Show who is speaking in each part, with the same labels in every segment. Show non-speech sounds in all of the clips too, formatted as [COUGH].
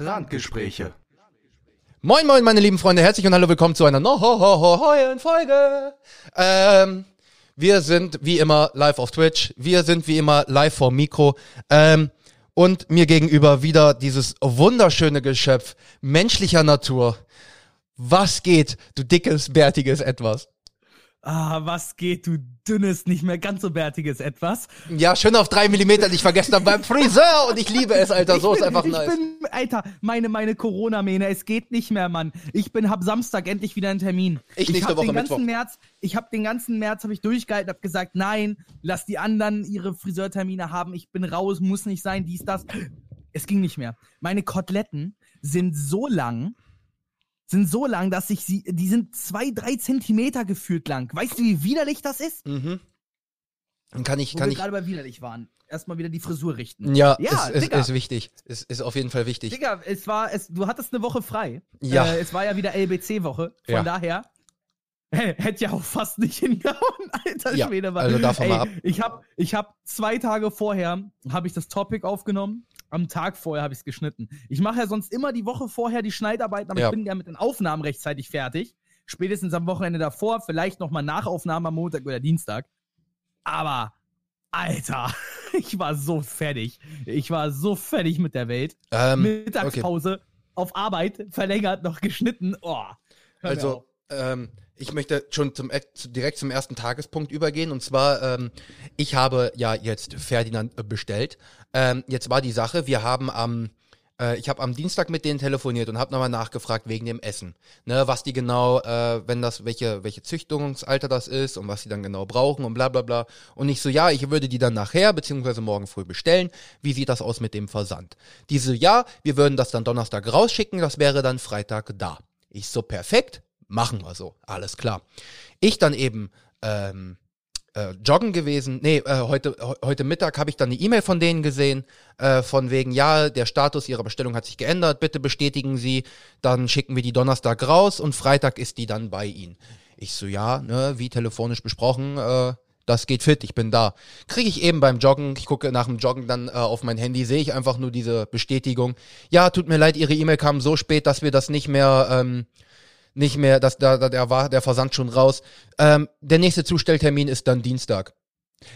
Speaker 1: Randgespräche.
Speaker 2: Moin, moin, meine lieben Freunde, herzlich und hallo, willkommen zu einer neuen Folge. Ähm, wir sind wie immer live auf Twitch, wir sind wie immer live vor Mikro. Ähm, und mir gegenüber wieder dieses wunderschöne Geschöpf menschlicher Natur. Was geht, du dickes, bärtiges Etwas?
Speaker 3: Ah, was geht, du dünnes, nicht mehr ganz so bärtiges Etwas.
Speaker 2: Ja, schön auf drei Millimeter nicht vergessen haben beim Friseur und ich liebe es, Alter. So
Speaker 3: ich
Speaker 2: ist
Speaker 3: bin,
Speaker 2: einfach
Speaker 3: ich
Speaker 2: nice.
Speaker 3: bin, Alter, meine, meine Corona-Mähne, es geht nicht mehr, Mann. Ich bin, hab Samstag endlich wieder einen Termin.
Speaker 2: Ich nächste
Speaker 3: hab
Speaker 2: Woche
Speaker 3: den ganzen
Speaker 2: Mittwoch.
Speaker 3: März, ich habe den ganzen März habe ich durchgehalten, hab gesagt, nein, lass die anderen ihre Friseurtermine haben. Ich bin raus, muss nicht sein, dies, das. Es ging nicht mehr. Meine Koteletten sind so lang, sind so lang, dass ich sie, die sind zwei, drei Zentimeter gefühlt lang. Weißt du, wie widerlich das ist?
Speaker 2: Mhm. Dann kann ich,
Speaker 3: Wo
Speaker 2: kann
Speaker 3: wir
Speaker 2: ich.
Speaker 3: gerade bei widerlich waren. Erstmal wieder die Frisur richten.
Speaker 2: Ja,
Speaker 3: Ja,
Speaker 2: ist, ist,
Speaker 3: Digga.
Speaker 2: ist wichtig. Ist, ist auf jeden Fall wichtig.
Speaker 3: Digga, es war, es, du hattest eine Woche frei.
Speaker 2: Ja.
Speaker 3: Äh, es war ja wieder LBC-Woche. Von
Speaker 2: Ja.
Speaker 3: daher hä, [LAUGHS] hätte ja auch fast nicht hingehauen, [LAUGHS] alter
Speaker 2: Ja,
Speaker 3: Schwede.
Speaker 2: Also davon
Speaker 3: Ey,
Speaker 2: mal ab.
Speaker 3: Ich habe ich hab zwei Tage vorher, habe ich das Topic aufgenommen. Am Tag vorher habe ich es geschnitten. Ich mache ja sonst immer die Woche vorher die Schneidarbeiten, aber
Speaker 2: Ja.
Speaker 3: ich bin ja mit den Aufnahmen rechtzeitig fertig. Spätestens am Wochenende davor, vielleicht nochmal Nachaufnahme am Montag oder Dienstag. Aber, Alter, [LAUGHS] ich war so fertig. Ich war so fertig mit der Welt.
Speaker 2: Ähm,
Speaker 3: Mittagspause auf Arbeit verlängert, noch geschnitten. Oh,
Speaker 2: Also, ähm, ich möchte schon zum, zu- direkt zum ersten Tagespunkt übergehen. Und zwar, ähm, ich habe ja jetzt Ferdinand bestellt. Ähm, jetzt war die Sache, wir haben am, äh, ich habe am Dienstag mit denen telefoniert und habe nochmal nachgefragt wegen dem Essen. Ne, was die genau, äh, wenn das, welche, welche Züchtungsalter das ist und was sie dann genau brauchen und bla bla bla. Und ich so, ja, ich würde die dann nachher beziehungsweise morgen früh bestellen. Wie sieht das aus mit dem Versand? Diese, ja, wir würden das dann Donnerstag rausschicken, das wäre dann Freitag da. Ich so, perfekt, machen wir so, alles klar. Ich dann eben ähm, äh, joggen gewesen. Nee, äh, heute, he- heute Mittag habe ich dann eine E-Mail von denen gesehen, äh, von wegen, ja, der Status ihrer Bestellung hat sich geändert, bitte bestätigen Sie, dann schicken wir die Donnerstag raus und Freitag ist die dann bei Ihnen. Ich so, ja, ne, wie telefonisch besprochen, äh, das geht fit, ich bin da. Kriege ich eben beim Joggen, ich gucke nach dem Joggen dann äh, auf mein Handy, sehe ich einfach nur diese Bestätigung. Ja, tut mir leid, Ihre E-Mail kam so spät, dass wir das nicht mehr, ähm, nicht mehr, dass da, da der war der Versand schon raus. Ähm, der nächste Zustelltermin ist dann Dienstag.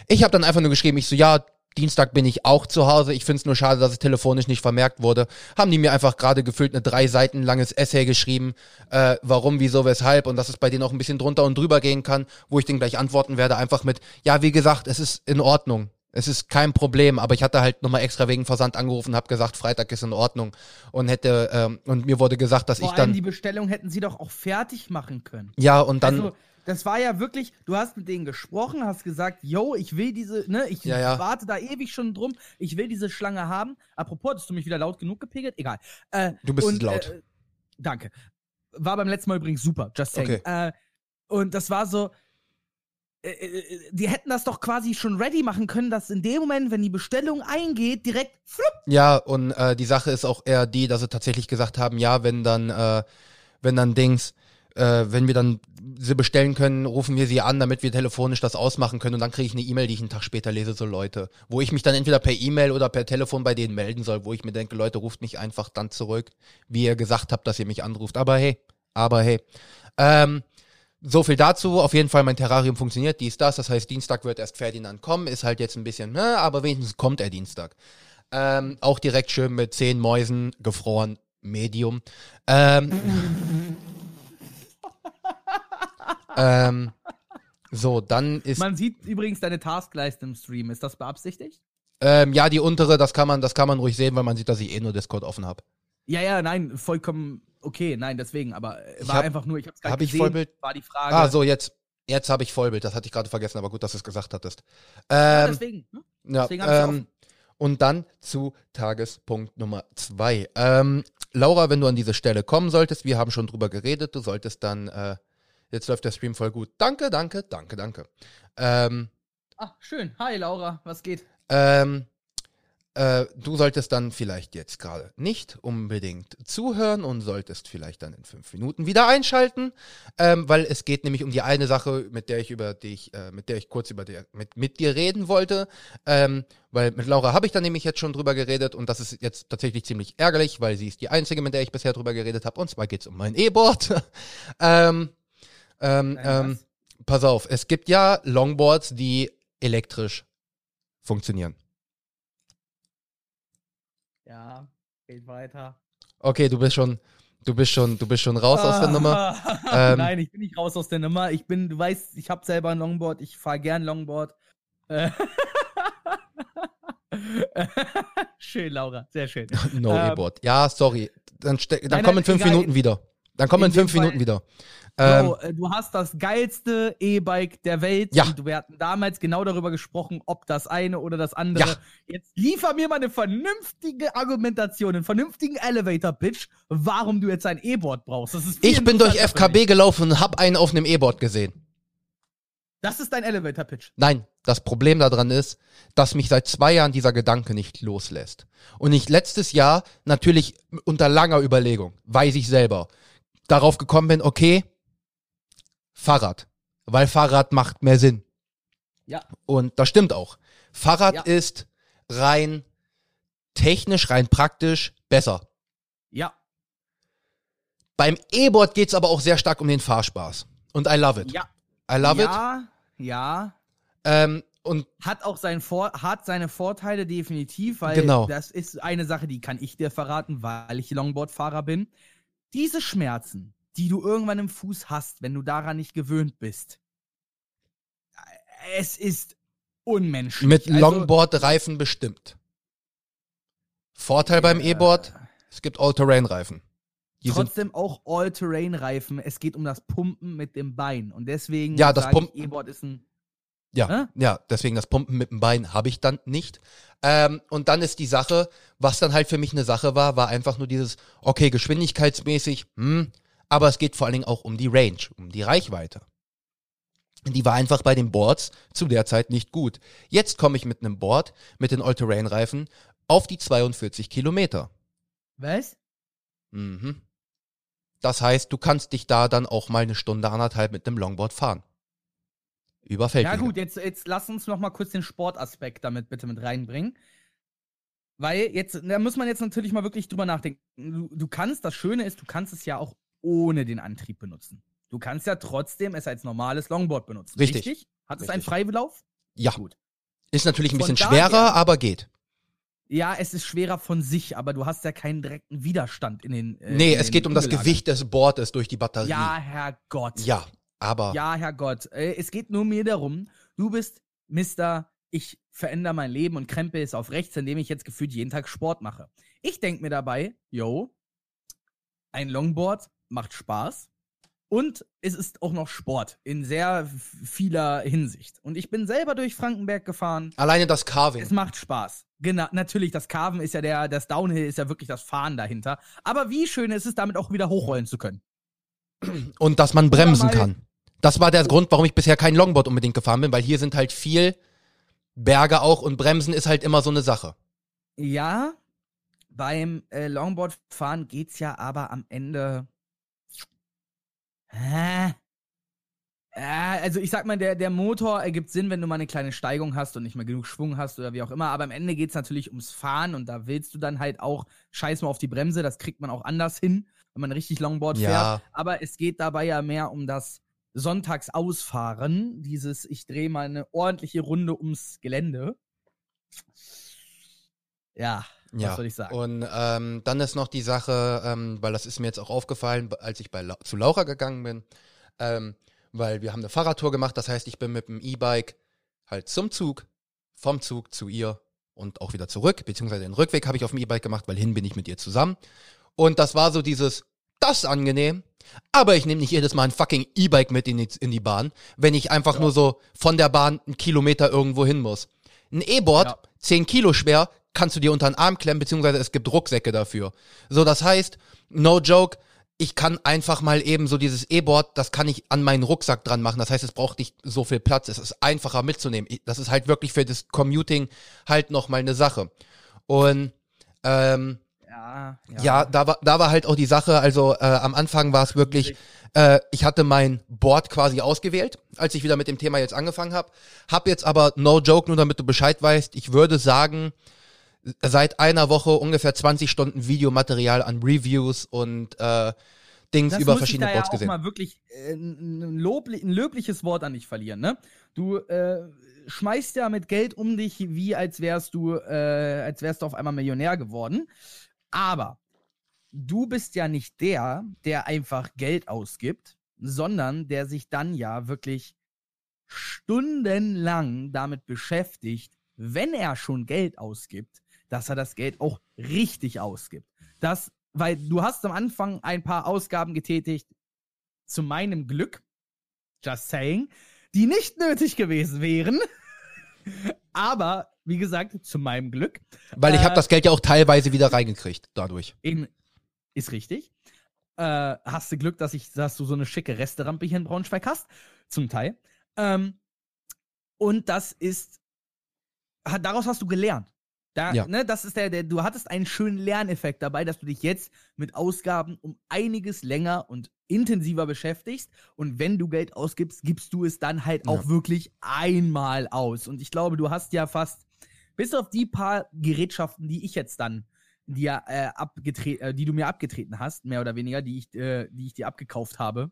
Speaker 2: Ich habe dann einfach nur geschrieben, ich so, ja, Dienstag bin ich auch zu Hause. Ich find's nur schade, dass es telefonisch nicht vermerkt wurde. Haben die mir einfach gerade gefüllt eine drei Seiten langes Essay geschrieben, äh, warum, wieso, weshalb und dass es bei denen auch ein bisschen drunter und drüber gehen kann, wo ich denen gleich antworten werde, einfach mit, ja, wie gesagt, es ist in Ordnung. Es ist kein Problem, aber ich hatte halt nochmal extra wegen Versand angerufen, habe gesagt, Freitag ist in Ordnung und hätte ähm, und mir wurde gesagt, dass
Speaker 3: Vor
Speaker 2: ich dann
Speaker 3: die Bestellung hätten sie doch auch fertig machen können.
Speaker 2: ja und dann
Speaker 3: also, das war ja wirklich, du hast mit denen gesprochen, hast gesagt, yo, ich will diese, ne, ich
Speaker 2: Ja, ja.
Speaker 3: warte da ewig schon drum, ich will diese Schlange haben. Apropos, hast du mich wieder laut genug gepegelt? Egal. Äh,
Speaker 2: Du bist
Speaker 3: und,
Speaker 2: laut.
Speaker 3: Äh, danke. War beim letzten Mal übrigens super, just saying.
Speaker 2: Okay.
Speaker 3: Äh, und das war so, die hätten das doch quasi schon ready machen können, dass in dem Moment, wenn die Bestellung eingeht, direkt flupp,
Speaker 2: Ja, und äh, die Sache ist auch eher die, dass sie tatsächlich gesagt haben, ja, wenn dann, äh, wenn dann Dings, äh, wenn wir dann sie bestellen können, rufen wir sie an, damit wir telefonisch das ausmachen können und dann kriege ich eine E-Mail, die ich einen Tag später lese, so Leute, wo ich mich dann entweder per E-Mail oder per Telefon bei denen melden soll, wo ich mir denke, Leute, ruft mich einfach dann zurück, wie ihr gesagt habt, dass ihr mich anruft. Aber hey, aber hey. Ähm, so viel dazu. Auf jeden Fall, mein Terrarium funktioniert, dies, das. Das heißt, Dienstag wird erst Ferdinand kommen. Ist halt jetzt ein bisschen, ne, aber wenigstens kommt er Dienstag. Ähm, auch direkt schön mit zehn Mäusen, gefroren, Medium. Ähm, [LAUGHS] ähm, so, dann ist,
Speaker 3: Man sieht übrigens deine Taskleiste im Stream. Ist das beabsichtigt?
Speaker 2: ähm, ja, die untere, das kann man, das kann man ruhig sehen, weil man sieht, dass ich eh nur Discord offen habe.
Speaker 3: Ja, ja, nein, vollkommen okay, nein, deswegen, aber äh,
Speaker 2: Ich
Speaker 3: war
Speaker 2: hab-
Speaker 3: einfach nur, ich hab's gerade
Speaker 2: hab ich
Speaker 3: gesehen,
Speaker 2: Vollbild?
Speaker 3: war die Frage.
Speaker 2: Ah, so, jetzt, jetzt habe ich Vollbild. Das hatte ich gerade vergessen, aber gut, dass du es gesagt hattest.
Speaker 3: Ja,
Speaker 2: Ähm,
Speaker 3: deswegen. Ne?
Speaker 2: Ja,
Speaker 3: Deswegen
Speaker 2: ähm, und dann zu Tagespunkt Nummer zwei. Ähm, Laura, wenn du an diese Stelle kommen solltest, wir haben schon drüber geredet, du solltest dann, äh, jetzt läuft der Stream voll gut. Danke, danke, danke, danke. Ähm,
Speaker 3: Ah, schön. Hi, Laura, was geht?
Speaker 2: ähm, äh, du solltest dann vielleicht jetzt gerade nicht unbedingt zuhören und solltest vielleicht dann in fünf Minuten wieder einschalten, ähm, weil es geht nämlich um die eine Sache, mit der ich über dich, äh, mit der ich kurz über dir, mit, mit dir reden wollte, ähm, weil mit Laura habe ich dann nämlich jetzt schon drüber geredet und das ist jetzt tatsächlich ziemlich ärgerlich, weil sie ist die einzige, mit der ich bisher drüber geredet habe und zwar geht's um mein E-Board. [LAUGHS] ähm, ähm, ähm, pass auf, es gibt ja Longboards, die elektrisch funktionieren.
Speaker 3: Ja, geht weiter.
Speaker 2: Okay, du bist schon, du bist schon, du bist schon raus aus der Nummer. [LAUGHS]
Speaker 3: Ähm, Nein, ich bin nicht raus aus der Nummer. Ich bin, du weißt, ich habe selber ein Longboard. Ich fahre gern Longboard. Äh, [LAUGHS] schön, Laura, sehr schön. [LAUGHS]
Speaker 2: No ähm, E-Board. Ja, sorry. Dann, dann nein, kommen in fünf egal, Minuten wieder. Dann kommen in, fünf Fall, Minuten wieder.
Speaker 3: Ähm, Bro, äh, du hast das geilste E-Bike der Welt. Ja. Und wir hatten damals genau darüber gesprochen, ob das eine oder das andere. Ja. Jetzt liefer mir mal eine vernünftige Argumentation, einen vernünftigen Elevator-Pitch, warum du jetzt ein E-Board brauchst.
Speaker 2: ich bin durch FKB gelaufen und hab einen auf einem E-Board gesehen.
Speaker 3: Das ist dein Elevator-Pitch.
Speaker 2: Nein, das Problem daran ist, dass mich seit zwei Jahren dieser Gedanke nicht loslässt. Und ich letztes Jahr natürlich unter langer Überlegung, weiß ich selber, darauf gekommen bin, okay, Fahrrad. Weil Fahrrad macht mehr Sinn.
Speaker 3: Ja.
Speaker 2: Und das stimmt auch. Fahrrad ja. ist rein technisch, rein praktisch besser.
Speaker 3: Ja.
Speaker 2: Beim E-Board geht's aber auch sehr stark um den Fahrspaß. Und I love it.
Speaker 3: Ja.
Speaker 2: I love
Speaker 3: ja,
Speaker 2: it.
Speaker 3: Ja, ja.
Speaker 2: Ähm, und
Speaker 3: hat auch sein Vor hat seine Vorteile definitiv, weil
Speaker 2: genau.
Speaker 3: das ist eine Sache, die kann ich dir verraten, weil ich Longboard-Fahrer bin. Diese Schmerzen, die du irgendwann im Fuß hast, wenn du daran nicht gewöhnt bist. Es ist unmenschlich.
Speaker 2: Mit also, Longboard-Reifen bestimmt. Vorteil beim E-Board, es gibt All-Terrain-Reifen.
Speaker 3: Trotzdem auch All-Terrain-Reifen. Es geht um das Pumpen mit dem Bein. Und deswegen
Speaker 2: ja, das Pumpen
Speaker 3: E-Board ist ein
Speaker 2: ja, äh? ja, deswegen das Pumpen mit dem Bein habe ich dann nicht. Ähm, und dann ist die Sache, was dann halt für mich eine Sache war, war einfach nur dieses, okay, geschwindigkeitsmäßig, hm, aber es geht vor allen Dingen auch um die Range, um die Reichweite. Die war einfach bei den Boards zu der Zeit nicht gut. Jetzt komme ich mit einem Board mit den All-Terrain-Reifen auf die 42 Kilometer.
Speaker 3: Was?
Speaker 2: Mhm. Das heißt, du kannst dich da dann auch mal eine Stunde, anderthalb mit einem Longboard fahren. Über Feldwege.
Speaker 3: Ja gut, jetzt, jetzt lass uns noch mal kurz den Sportaspekt damit bitte mit reinbringen. Weil jetzt, da muss man jetzt natürlich mal wirklich drüber nachdenken. Du, du kannst, das Schöne ist, du kannst es ja auch ohne den Antrieb benutzen. Du kannst ja trotzdem es als normales Longboard benutzen.
Speaker 2: Richtig. Richtig?
Speaker 3: Hat es einen Freilauf?
Speaker 2: Ja. Gut. Ist natürlich ein bisschen schwerer, daher, aber geht.
Speaker 3: Ja, es ist schwerer von sich, aber du hast ja keinen direkten Widerstand in den.
Speaker 2: Äh, nee, in es geht um das Gewicht des Boards durch die Batterie.
Speaker 3: Ja, Herrgott.
Speaker 2: Ja, aber.
Speaker 3: Ja, Herrgott. Äh, es geht nur mir darum, du bist Mister, ich verändere mein Leben und krempe es auf rechts, indem ich jetzt gefühlt jeden Tag Sport mache. Ich denke mir dabei, yo, ein Longboard macht Spaß und es ist auch noch Sport in sehr vieler Hinsicht. Und ich bin selber durch Frankenberg gefahren.
Speaker 2: Alleine das Carving.
Speaker 3: Es macht Spaß. Genau, natürlich, das Carven ist ja der, das Downhill ist ja wirklich das Fahren dahinter. Aber wie schön ist es, damit auch wieder hochrollen zu können.
Speaker 2: Und dass man bremsen kann. Das war der Grund, warum ich bisher kein Longboard unbedingt gefahren bin, weil hier sind halt viel Berge auch und Bremsen ist halt immer so eine Sache.
Speaker 3: Ja, beim äh, Longboardfahren geht's ja aber am Ende. Hä? Äh, also ich sag mal, der, der Motor ergibt Sinn, wenn du mal eine kleine Steigung hast und nicht mehr genug Schwung hast oder wie auch immer. Aber am Ende geht's natürlich ums Fahren und da willst du dann halt auch scheiß mal auf die Bremse. Das kriegt man auch anders hin, wenn man richtig Longboard
Speaker 2: ja.
Speaker 3: fährt. Aber es geht dabei ja mehr um das Sonntagsausfahren. Dieses, ich drehe mal eine ordentliche Runde ums Gelände. Ja, ja. Was soll ich sagen?
Speaker 2: Und ähm, dann ist noch die Sache, ähm, weil das ist mir jetzt auch aufgefallen, als ich bei La zu Laura gegangen bin, ähm, weil wir haben eine Fahrradtour gemacht, das heißt, ich bin mit dem E-Bike halt zum Zug, vom Zug zu ihr und auch wieder zurück, beziehungsweise den Rückweg habe ich auf dem E-Bike gemacht, weil hin bin ich mit ihr zusammen. Und das war so dieses, das ist angenehm, aber ich nehme nicht jedes Mal ein fucking E-Bike mit in die, in die Bahn, wenn ich einfach ja. nur so von der Bahn einen Kilometer irgendwo hin muss. Ein E-Board, ja. 10 Kilo schwer, kannst du dir unter den Arm klemmen, beziehungsweise es gibt Rucksäcke dafür. So, das heißt, no joke, ich kann einfach mal eben so dieses E-Board, das kann ich an meinen Rucksack dran machen. Das heißt, es braucht nicht so viel Platz. Es ist einfacher mitzunehmen. Das ist halt wirklich für das Commuting halt nochmal eine Sache. Und ähm,
Speaker 3: Ja,
Speaker 2: ja, da war da war halt auch die Sache, also äh, am Anfang war es wirklich, äh, ich hatte mein Board quasi ausgewählt, als ich wieder mit dem Thema jetzt angefangen habe. Hab jetzt aber, no joke, nur damit du Bescheid weißt, ich würde sagen, seit einer Woche ungefähr 20 Stunden Videomaterial an Reviews und äh, Dings
Speaker 3: Das
Speaker 2: über verschiedene
Speaker 3: ich da
Speaker 2: Boards
Speaker 3: ja auch
Speaker 2: gesehen.
Speaker 3: mal wirklich äh, ein, ein, lobli- ein löbliches Wort an dich verlieren, ne? Du äh, schmeißt ja mit Geld um dich, wie als wärst du, äh, als wärst du auf einmal Millionär geworden. Aber du bist ja nicht der, der einfach Geld ausgibt, sondern der sich dann ja wirklich stundenlang damit beschäftigt, wenn er schon Geld ausgibt, dass er das Geld auch richtig ausgibt. Das, weil du hast am Anfang ein paar Ausgaben getätigt, zu meinem Glück, just saying, die nicht nötig gewesen wären. [LAUGHS] Aber, wie gesagt, zu meinem Glück.
Speaker 2: Weil ich
Speaker 3: äh,
Speaker 2: habe das Geld ja auch teilweise wieder reingekriegt dadurch.
Speaker 3: In, ist richtig. Äh, hast du Glück, dass, ich, dass du so eine schicke Resterampe hier in Braunschweig hast? Zum Teil. Ähm, und das ist. Hat, daraus hast du gelernt. Da,
Speaker 2: Ja.
Speaker 3: ne, das ist der, der, du hattest einen schönen Lerneffekt dabei, dass du dich jetzt mit Ausgaben um einiges länger und intensiver beschäftigst. Und wenn du Geld ausgibst, gibst du es dann halt auch
Speaker 2: Ja.
Speaker 3: wirklich einmal aus. Und ich glaube, du hast ja fast, bis auf die paar Gerätschaften, die ich jetzt dann ja, äh, abgetre- äh, die du mir abgetreten hast, mehr oder weniger, die ich, äh, die ich dir abgekauft habe.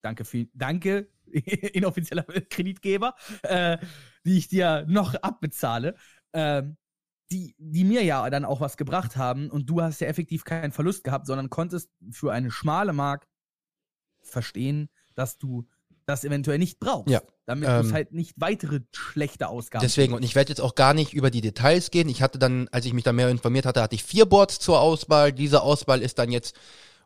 Speaker 3: Danke für, danke, [LAUGHS] inoffizieller Kreditgeber, äh, die ich dir noch abbezahle, ähm, die, die mir ja dann auch was gebracht haben und du hast ja effektiv keinen Verlust gehabt, sondern konntest für eine schmale Mark verstehen, dass du das eventuell nicht brauchst.
Speaker 2: Ja,
Speaker 3: Damit du
Speaker 2: ähm,
Speaker 3: es halt nicht weitere schlechte Ausgaben
Speaker 2: Deswegen, und ich werde jetzt auch gar nicht über die Details gehen. Ich hatte dann, als ich mich da mehr informiert hatte, hatte ich vier Boards zur Auswahl. Diese Auswahl ist dann jetzt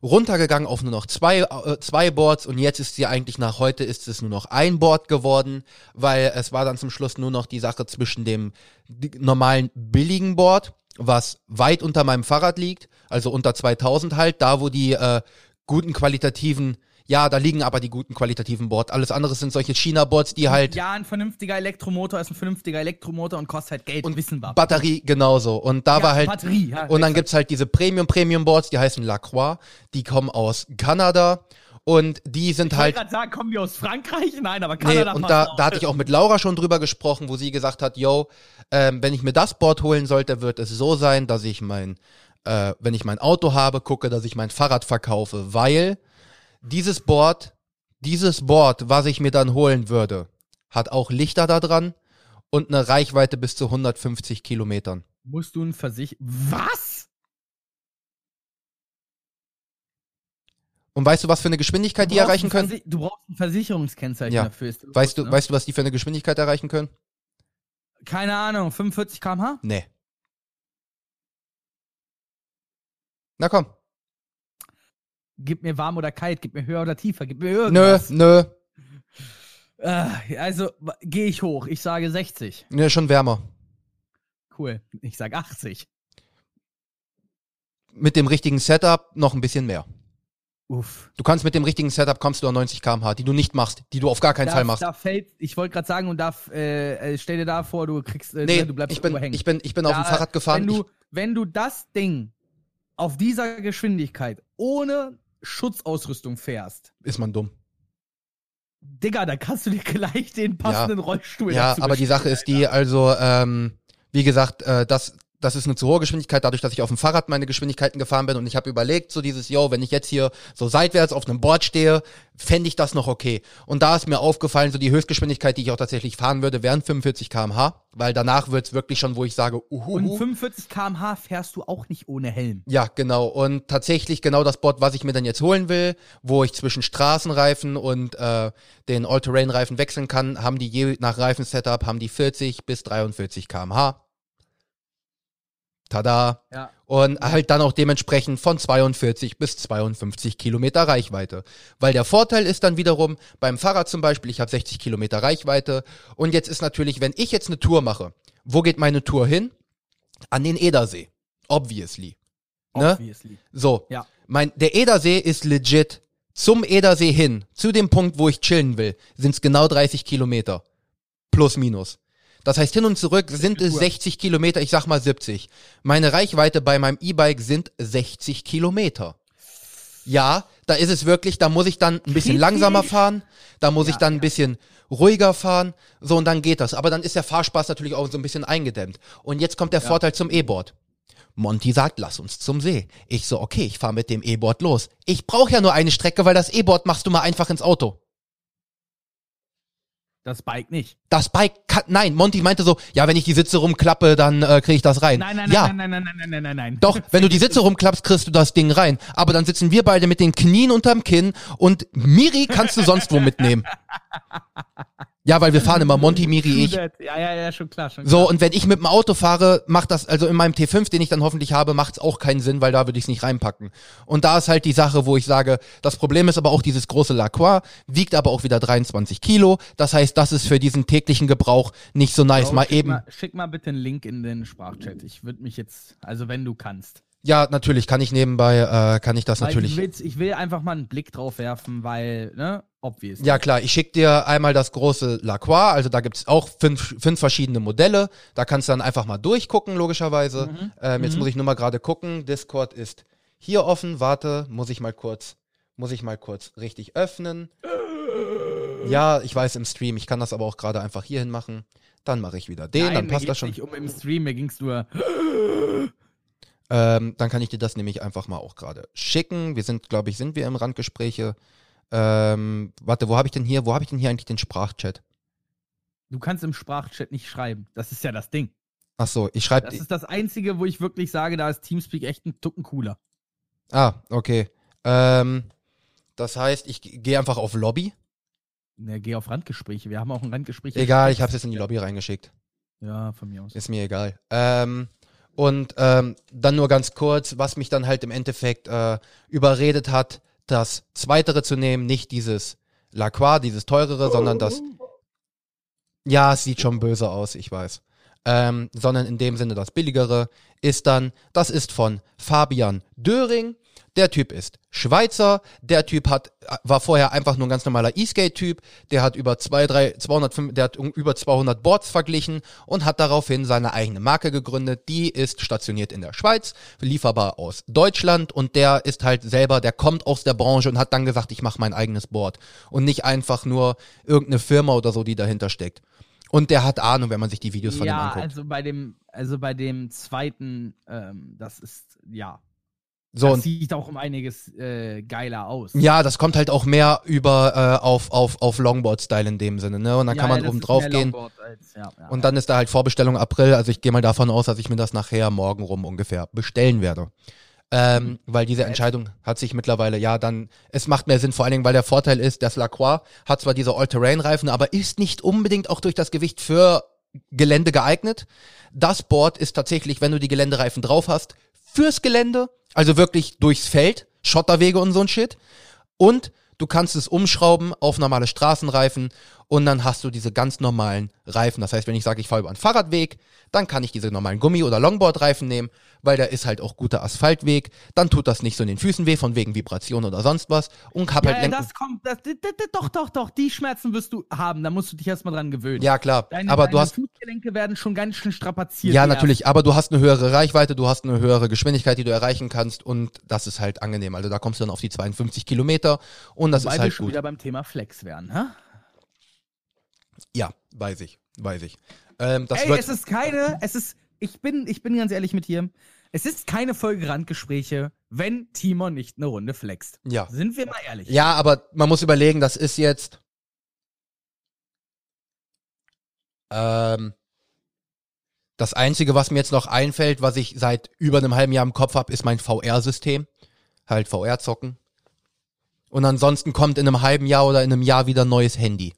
Speaker 2: runtergegangen auf nur noch zwei, äh, zwei Boards und jetzt ist sie eigentlich nach heute ist es nur noch ein Board geworden, weil es war dann zum Schluss nur noch die Sache zwischen dem normalen billigen Board, was weit unter meinem Fahrrad liegt, also unter 2000 halt, da wo die äh, guten qualitativen, ja, da liegen aber die guten qualitativen Boards. Alles andere sind solche China-Boards, die halt
Speaker 3: Ja, ein vernünftiger Elektromotor ist ein vernünftiger Elektromotor und kostet halt Geld,
Speaker 2: und
Speaker 3: wissen wir.
Speaker 2: Batterie genauso. Und da
Speaker 3: Ja,
Speaker 2: war halt.
Speaker 3: Batterie, ja,
Speaker 2: und dann gibt's halt diese Premium Premium Boards, die heißen Lacroix, die kommen aus Kanada und die sind
Speaker 3: Ich
Speaker 2: halt.
Speaker 3: gerade sagen, kommen die aus Frankreich? Nein, aber
Speaker 2: Nee,
Speaker 3: Kanada
Speaker 2: und
Speaker 3: passt
Speaker 2: da, da hatte ich auch mit Laura schon drüber gesprochen, wo sie gesagt hat, yo, ähm, wenn ich mir das Board holen sollte, wird es so sein, dass ich mein, äh, wenn ich mein Auto habe, gucke, dass ich mein Fahrrad verkaufe, weil dieses Board, dieses Board, was ich mir dann holen würde, hat auch Lichter da dran und eine Reichweite bis zu 150 Kilometern.
Speaker 3: Musst du ein Versich... Was?
Speaker 2: Und weißt du, was für eine Geschwindigkeit die erreichen können?
Speaker 3: Versi- Du brauchst ein Versicherungskennzeichen
Speaker 2: Ja.
Speaker 3: dafür. Ist
Speaker 2: Weißt
Speaker 3: bewusst,
Speaker 2: du,
Speaker 3: ne?
Speaker 2: weißt du, was die für eine Geschwindigkeit erreichen können?
Speaker 3: Keine Ahnung, 45 km/h?
Speaker 2: Nee. Na komm.
Speaker 3: Gib mir warm oder kalt, gib mir höher oder tiefer, gib mir
Speaker 2: Nö,
Speaker 3: irgendwas.
Speaker 2: nö.
Speaker 3: Äh, also gehe ich hoch. Ich sage 60.
Speaker 2: Nö, schon wärmer.
Speaker 3: Cool. Ich sage 80.
Speaker 2: Mit dem richtigen Setup noch ein bisschen mehr.
Speaker 3: Uff.
Speaker 2: Du kannst mit dem richtigen Setup kommst du auf 90 km/h, die du nicht machst, die du auf gar keinen
Speaker 3: Da,
Speaker 2: Fall machst.
Speaker 3: da fällt, ich wollte gerade sagen, und da, äh, äh, stell dir da vor, du kriegst, äh,
Speaker 2: nee,
Speaker 3: ne, du bleibst
Speaker 2: ich bin,
Speaker 3: hängen.
Speaker 2: ich bin, ich bin auf dem
Speaker 3: Da,
Speaker 2: Fahrrad gefahren.
Speaker 3: Wenn du,
Speaker 2: ich,
Speaker 3: wenn du das Ding auf dieser Geschwindigkeit ohne Schutzausrüstung fährst,
Speaker 2: ist man dumm.
Speaker 3: Digga, da kannst du dir gleich den passenden Rollstuhl
Speaker 2: Ja, aber die Sache ist die, also, ähm, wie gesagt, äh, das, das ist eine zu hohe Geschwindigkeit, dadurch, dass ich auf dem Fahrrad meine Geschwindigkeiten gefahren bin und ich habe überlegt, so dieses, yo, wenn ich jetzt hier so seitwärts auf einem Board stehe, fände ich das noch okay. Und da ist mir aufgefallen, so die Höchstgeschwindigkeit, die ich auch tatsächlich fahren würde, wären 45 km/h, weil danach wird's wirklich schon, wo ich sage, uhu.
Speaker 3: Und 45 km/h fährst du auch nicht ohne Helm.
Speaker 2: Ja, genau. Und tatsächlich genau das Board, was ich mir dann jetzt holen will, wo ich zwischen Straßenreifen und äh, den All-Terrain-Reifen wechseln kann, haben die je nach Reifensetup haben die 40 bis 43 km/h. Tada.
Speaker 3: Ja.
Speaker 2: Und halt dann auch dementsprechend von 42 bis 52 Kilometer Reichweite. Weil der Vorteil ist dann wiederum, beim Fahrrad zum Beispiel, ich habe 60 Kilometer Reichweite. Und jetzt ist natürlich, wenn ich jetzt eine Tour mache, wo geht meine Tour hin? An den Edersee. Obviously. Ne?
Speaker 3: Obviously.
Speaker 2: So.
Speaker 3: Ja.
Speaker 2: Mein, der Edersee ist legit. Zum Edersee hin, zu dem Punkt, wo ich chillen will, sind es genau 30 Kilometer. Plus, minus. Das heißt, hin und zurück sind es
Speaker 3: Tour.
Speaker 2: 60 Kilometer, ich sag mal 70. Meine Reichweite bei meinem E-Bike sind 60 Kilometer. Ja, da ist es wirklich, da muss ich dann ein bisschen [LAUGHS] langsamer fahren, da muss ich
Speaker 3: Ja,
Speaker 2: dann ein
Speaker 3: ja.
Speaker 2: bisschen ruhiger fahren, so und dann geht das. Aber dann ist der Fahrspaß natürlich auch so ein bisschen eingedämmt. Und jetzt kommt der Vorteil zum E-Board. Monty sagt, lass uns zum See. Ich so, okay, ich fahr mit dem E-Board los. Ich brauche ja nur eine Strecke, weil das E-Board machst du mal einfach ins Auto.
Speaker 3: Das Bike nicht.
Speaker 2: Das Bike kann, nein, Monty meinte so, ja, wenn ich die Sitze rumklappe, dann äh, kriege ich das rein.
Speaker 3: Nein, nein,
Speaker 2: ja.
Speaker 3: nein, nein, nein, nein, nein, nein, nein, nein.
Speaker 2: Doch, wenn du die Sitze rumklappst, kriegst du das Ding rein. Aber dann sitzen wir beide mit den Knien unterm Kinn und Miri kannst du sonst wo mitnehmen. [LAUGHS] Ja, weil wir fahren immer Monty, Miri, ich.
Speaker 3: Ja, ja, ja, schon klar, schon klar.
Speaker 2: So, und wenn ich mit dem Auto fahre, macht das, also in meinem T5, den ich dann hoffentlich habe, macht's auch keinen Sinn, weil da würde ich es nicht reinpacken. Und da ist halt die Sache, wo ich sage, das Problem ist aber auch dieses große Lacroix, wiegt aber auch wieder 23 Kilo. Das heißt, das ist für diesen täglichen Gebrauch nicht so nice.
Speaker 3: Bro,
Speaker 2: mal
Speaker 3: schick
Speaker 2: eben.
Speaker 3: Mal, schick mal bitte einen Link in den Sprachchat. Ich würde mich jetzt, also wenn du kannst.
Speaker 2: Ja, natürlich, kann ich nebenbei, äh, kann ich das
Speaker 3: Weil
Speaker 2: natürlich.
Speaker 3: Ich, ich will einfach mal einen Blick drauf werfen, weil, ne, obvious.
Speaker 2: Ja klar, ich schick dir einmal das große Lacroix, also da gibt's auch fünf, fünf verschiedene Modelle. Da kannst du dann einfach mal durchgucken, logischerweise.
Speaker 3: Mhm.
Speaker 2: Ähm, jetzt muss ich nur mal gerade gucken. Discord ist hier offen. Warte, muss ich mal kurz, muss ich mal kurz richtig öffnen. Ja, ich weiß im Stream, ich kann das aber auch gerade einfach hierhin machen. Dann mache ich wieder den,
Speaker 3: Nein,
Speaker 2: dann passt das schon.
Speaker 3: nicht um im Stream, mir ging's nur.
Speaker 2: Ähm, dann kann ich dir das nämlich einfach mal auch gerade schicken. Wir sind, glaube ich, sind wir im Randgespräche. Ähm, warte, wo habe ich denn hier, wo habe ich denn hier eigentlich den Sprachchat?
Speaker 3: Du kannst im Sprachchat nicht schreiben. Das ist ja das Ding.
Speaker 2: Ach so, ich schreibe
Speaker 3: Das ist das Einzige, wo ich wirklich sage, da ist Teamspeak echt ein Tucken cooler.
Speaker 2: Ah, okay. Ähm, das heißt, ich gehe einfach auf Lobby.
Speaker 3: Ne, geh auf Randgespräche. Wir haben auch ein Randgespräch.
Speaker 2: Egal, ich habe es jetzt in die Lobby reingeschickt.
Speaker 3: Ja, von mir aus.
Speaker 2: Ist mir egal. Ähm, und ähm, dann nur ganz kurz, was mich dann halt im Endeffekt äh, überredet hat, das Zweitere zu nehmen, nicht dieses Lacroix, dieses teurere, sondern das. Ja, es sieht schon böse aus, ich weiß. Ähm, sondern in dem Sinne das billigere ist dann, das ist von Fabian Döring. Der Typ ist Schweizer. Der Typ hat, war vorher einfach nur ein ganz normaler E-Skate-Typ. Der hat über zwei, drei, 205, der hat über 200 Boards verglichen und hat daraufhin seine eigene Marke gegründet. Die ist stationiert in der Schweiz, lieferbar aus Deutschland und der ist halt selber, der kommt aus der Branche und hat dann gesagt, ich mache mein eigenes Board und nicht einfach nur irgendeine Firma oder so, die dahinter steckt. Und der hat Ahnung, wenn man sich die Videos von ihm
Speaker 3: ja,
Speaker 2: anguckt.
Speaker 3: also bei dem, also bei dem zweiten, ähm, das ist, ja.
Speaker 2: So,
Speaker 3: das sieht auch um einiges äh, geiler aus.
Speaker 2: Ja, das kommt halt auch mehr über äh, auf, auf, auf Longboard-Style in dem Sinne, ne? Und dann
Speaker 3: Ja,
Speaker 2: kann man
Speaker 3: ja,
Speaker 2: oben drauf gehen.
Speaker 3: Als, ja,
Speaker 2: Und dann ist da halt Vorbestellung April. Also ich gehe mal davon aus, dass ich mir das nachher morgen rum ungefähr bestellen werde. Ähm, weil diese Entscheidung hat sich mittlerweile, ja, dann, es macht mehr Sinn, vor allen Dingen, weil der Vorteil ist, das Lacroix hat zwar diese All-Terrain-Reifen, aber ist nicht unbedingt auch durch das Gewicht für Gelände geeignet. Das Board ist tatsächlich, wenn du die Geländereifen drauf hast, fürs Gelände, also wirklich durchs Feld, Schotterwege und so ein Shit. Und du kannst es umschrauben auf normale Straßenreifen und dann hast du diese ganz normalen Reifen. Das heißt, wenn ich sage, ich fahre über einen Fahrradweg, dann kann ich diese normalen Gummi- oder Longboard-Reifen nehmen, weil der ist halt auch guter Asphaltweg. Dann tut das nicht so in den Füßen weh, von wegen Vibration oder sonst was. Und hab
Speaker 3: ja,
Speaker 2: halt
Speaker 3: ja,
Speaker 2: Lenken-
Speaker 3: das kommt, das, das, das, doch, doch, doch, die Schmerzen wirst du haben, da musst du dich erstmal dran gewöhnen.
Speaker 2: Ja, klar.
Speaker 3: Deine,
Speaker 2: aber
Speaker 3: deine
Speaker 2: du hast
Speaker 3: Fußgelenke werden schon ganz schön strapaziert.
Speaker 2: Ja, natürlich, aber du hast eine höhere Reichweite, du hast eine höhere Geschwindigkeit, die du erreichen kannst und das ist halt angenehm. Also da kommst du dann auf die 52 Kilometer und das
Speaker 3: Wobei
Speaker 2: ist
Speaker 3: wir
Speaker 2: halt
Speaker 3: schon
Speaker 2: gut.
Speaker 3: wieder beim Thema Flex wären, hä?
Speaker 2: Ja, weiß ich, weiß ich. Ähm, das
Speaker 3: Ey, es ist keine, es ist, ich bin, ich bin ganz ehrlich mit dir, es ist keine Folge Randgespräche, wenn Timon nicht eine Runde flext.
Speaker 2: ja.
Speaker 3: Sind wir mal ehrlich.
Speaker 2: Ja, aber man muss überlegen, das ist jetzt ähm, das Einzige, was mir jetzt noch einfällt, was ich seit über einem halben Jahr im Kopf habe, ist mein VR-System. Halt VR-Zocken. Und ansonsten kommt in einem halben Jahr oder in einem Jahr wieder ein neues Handy.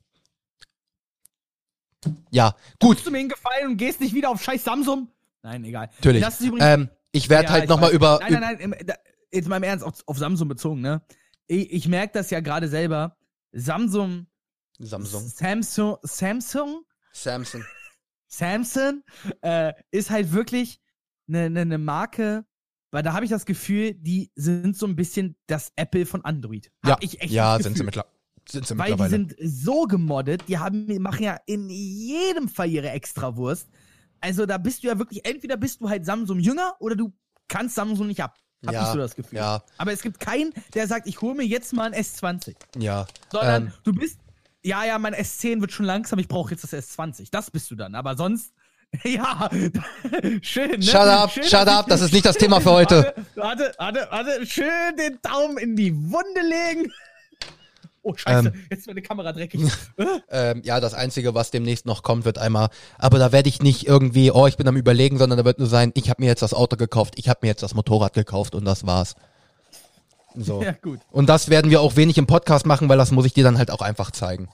Speaker 2: Ja, gut,
Speaker 3: Tust du mir einen Gefallen und gehst nicht wieder auf scheiß Samsung? Nein, egal.
Speaker 2: natürlich.
Speaker 3: Das ist übrigens,
Speaker 2: Ähm, ich werde
Speaker 3: Ja,
Speaker 2: halt nochmal über.
Speaker 3: Nein, nein, nein, im- jetzt mal im Ernst, auf, auf Samsung bezogen, ne? Ich, ich merke das ja gerade selber. Samsung,
Speaker 2: Samsung.
Speaker 3: Samsung, Samsung,
Speaker 2: Samsung.
Speaker 3: Samsung äh, ist halt wirklich eine ne, ne Marke, weil da habe ich das Gefühl, die sind so ein bisschen das Apple von Android. Hab
Speaker 2: Ja,
Speaker 3: ich echt
Speaker 2: ja sind sie mittlerweile. Sind sie
Speaker 3: Weil die sind so gemoddet, die haben, machen ja in jedem Fall ihre Extrawurst. Also da bist du ja wirklich, entweder bist du halt Samsung jünger oder du kannst Samsung nicht ab. Hab
Speaker 2: Ja,
Speaker 3: ich so das Gefühl.
Speaker 2: ja.
Speaker 3: Aber es gibt keinen, der sagt, ich hole mir jetzt mal ein S20.
Speaker 2: ja.
Speaker 3: Sondern
Speaker 2: Ähm,
Speaker 3: du bist, ja, ja, mein S10 wird schon langsam, ich brauche jetzt das S20. Das bist du dann. Aber sonst, [LAUGHS] ja, [LAUGHS] schön. Ne?
Speaker 2: shut up,
Speaker 3: schön,
Speaker 2: shut up, das ist nicht das [LAUGHS] Thema für heute.
Speaker 3: Warte, warte, warte, schön den Daumen in die Wunde legen. Oh, scheiße,
Speaker 2: Ähm.
Speaker 3: jetzt ist meine Kamera dreckig. [LAUGHS]
Speaker 2: Ähm, ja, das Einzige, was demnächst noch kommt, wird einmal, aber da werde ich nicht irgendwie, oh, ich bin am überlegen, sondern da wird nur sein, ich habe mir jetzt das Auto gekauft, ich habe mir jetzt das Motorrad gekauft und das war's. So. [LAUGHS]
Speaker 3: ja, gut.
Speaker 2: Und das werden wir auch wenig im Podcast machen, weil das muss ich dir dann halt auch einfach zeigen.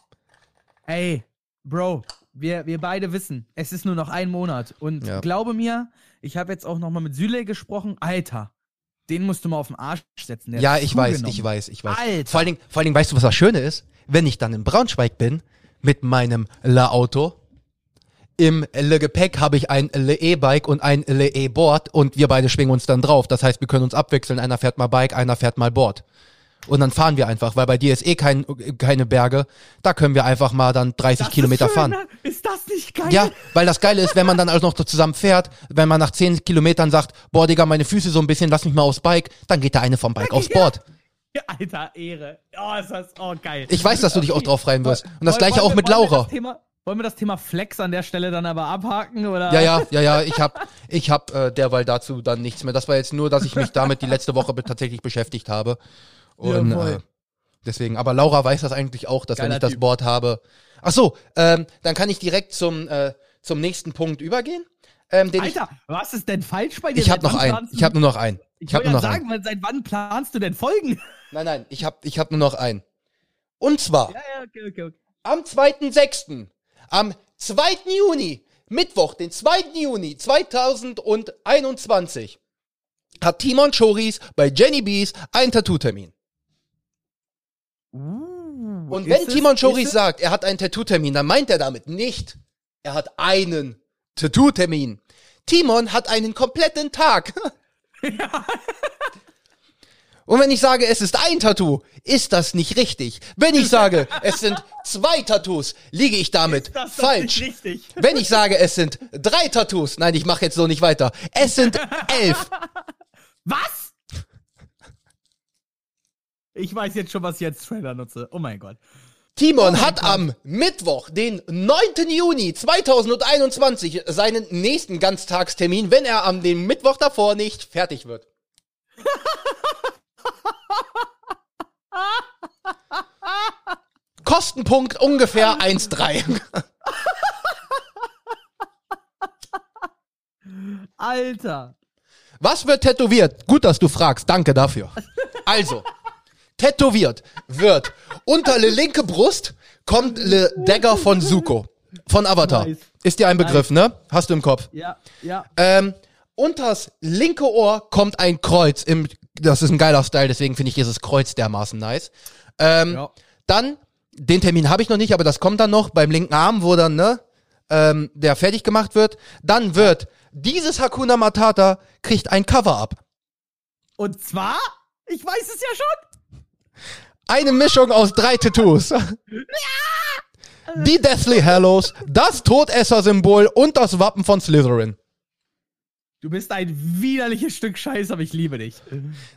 Speaker 3: Ey, Bro, wir, wir beide wissen, es ist nur noch ein Monat. Und
Speaker 2: Ja.
Speaker 3: glaube mir, ich habe jetzt auch noch mal mit Süle gesprochen. Alter, den musst du mal auf den Arsch setzen. der
Speaker 2: ja, ich weiß, ich weiß, ich weiß.
Speaker 3: Alter.
Speaker 2: Vor allen, Dingen, vor allen Dingen, weißt du, was das Schöne ist? Wenn ich dann in Braunschweig bin, mit meinem Le-Auto, im Le-Gepäck habe ich ein Le-E-Bike und ein Le-E-Board und wir beide schwingen uns dann drauf. Das heißt, wir können uns abwechseln. Einer fährt mal Bike, einer fährt mal Board. Und dann fahren wir einfach, weil bei dir ist eh kein, keine Berge. Da können wir einfach mal dann 30
Speaker 3: Das
Speaker 2: Kilometer
Speaker 3: ist schön,
Speaker 2: fahren.
Speaker 3: ne? Ist das nicht geil?
Speaker 2: Ja, weil das Geile ist, wenn man dann also noch so zusammen fährt, wenn man nach 10 Kilometern sagt, boah, Digga, meine Füße so ein bisschen, lass mich mal aufs Bike, dann geht der eine vom Bike aufs Board.
Speaker 3: Alter, Ehre. Oh, ist das, oh, geil.
Speaker 2: Ich weiß, dass du dich auch drauf freuen wirst. Und das gleiche
Speaker 3: wollen
Speaker 2: auch mit Laura.
Speaker 3: wollen wir das Thema Flex an der Stelle dann aber abhaken? Oder?
Speaker 2: Ja, ja, ja, ja, ich hab, ich hab äh, derweil dazu dann nichts mehr. Das war jetzt nur, dass ich mich damit die letzte Woche be- tatsächlich beschäftigt habe. Und äh, deswegen, aber Laura weiß das eigentlich auch, dass wenn
Speaker 3: Geiler
Speaker 2: ich das
Speaker 3: Typ.
Speaker 2: Board habe. Ach so, ähm, dann kann ich direkt zum, äh, zum nächsten Punkt übergehen. Ähm, den
Speaker 3: Alter, was ist denn falsch bei dir?
Speaker 2: ich ich habe noch einen. Ich habe nur noch einen.
Speaker 3: Ich,
Speaker 2: Ich habe nur noch
Speaker 3: sagen, weil seit wann planst du denn Folgen? [LAUGHS]
Speaker 2: Nein, nein, ich habe ich hab nur noch einen. Und zwar
Speaker 3: Ja, ja, okay, okay, okay.
Speaker 2: am 2.6., am 2. Juni, Mittwoch, den 2. Juni 2021, hat Timon Choris bei Jenny Bees einen Tattoo-Termin.
Speaker 3: Uh,
Speaker 2: Und wenn
Speaker 3: es-
Speaker 2: Timon Choris sagt, er hat einen Tattoo-Termin, dann meint er damit nicht, er hat einen Tattoo-Termin. Timon hat einen kompletten Tag. [LAUGHS] Und wenn ich sage, es ist ein Tattoo, ist das nicht richtig. Wenn ich sage, es sind zwei Tattoos, liege ich damit falsch.
Speaker 3: nicht richtig. [LAUGHS]
Speaker 2: Wenn ich sage, es sind drei Tattoos, nein, ich mache jetzt so nicht weiter. Es sind elf.
Speaker 3: Was? Ich weiß jetzt schon, was ich als Trailer nutze. Oh mein Gott.
Speaker 2: Timon hat am Mittwoch, den 9. Juni 2021, seinen nächsten Ganztagstermin, wenn er am dem Mittwoch davor nicht fertig wird. [LAUGHS] Kostenpunkt ungefähr 1,3.
Speaker 3: Alter.
Speaker 2: Was wird tätowiert? Gut, dass du fragst. Danke dafür. Also, tätowiert wird unter le linke Brust kommt le Dagger von Zuko. Von Avatar.
Speaker 3: Nice.
Speaker 2: Ist dir ein Begriff, ne? Hast du im Kopf.
Speaker 3: Ja, ja.
Speaker 2: Ähm, unters linke Ohr kommt ein Kreuz im, das ist ein geiler Style, deswegen finde ich dieses Kreuz dermaßen nice. Ähm,
Speaker 3: Ja.
Speaker 2: Dann, den Termin habe ich noch nicht, aber das kommt dann noch beim linken Arm, wo dann, ne, ähm, der fertig gemacht wird. Dann wird dieses Hakuna Matata kriegt ein Cover-Up.
Speaker 3: Und zwar, ich weiß es ja schon.
Speaker 2: Eine Mischung aus drei Tattoos. Die Deathly Hallows, das Todesser-Symbol und das Wappen von Slytherin.
Speaker 3: Du bist ein widerliches Stück Scheiß, aber ich liebe dich.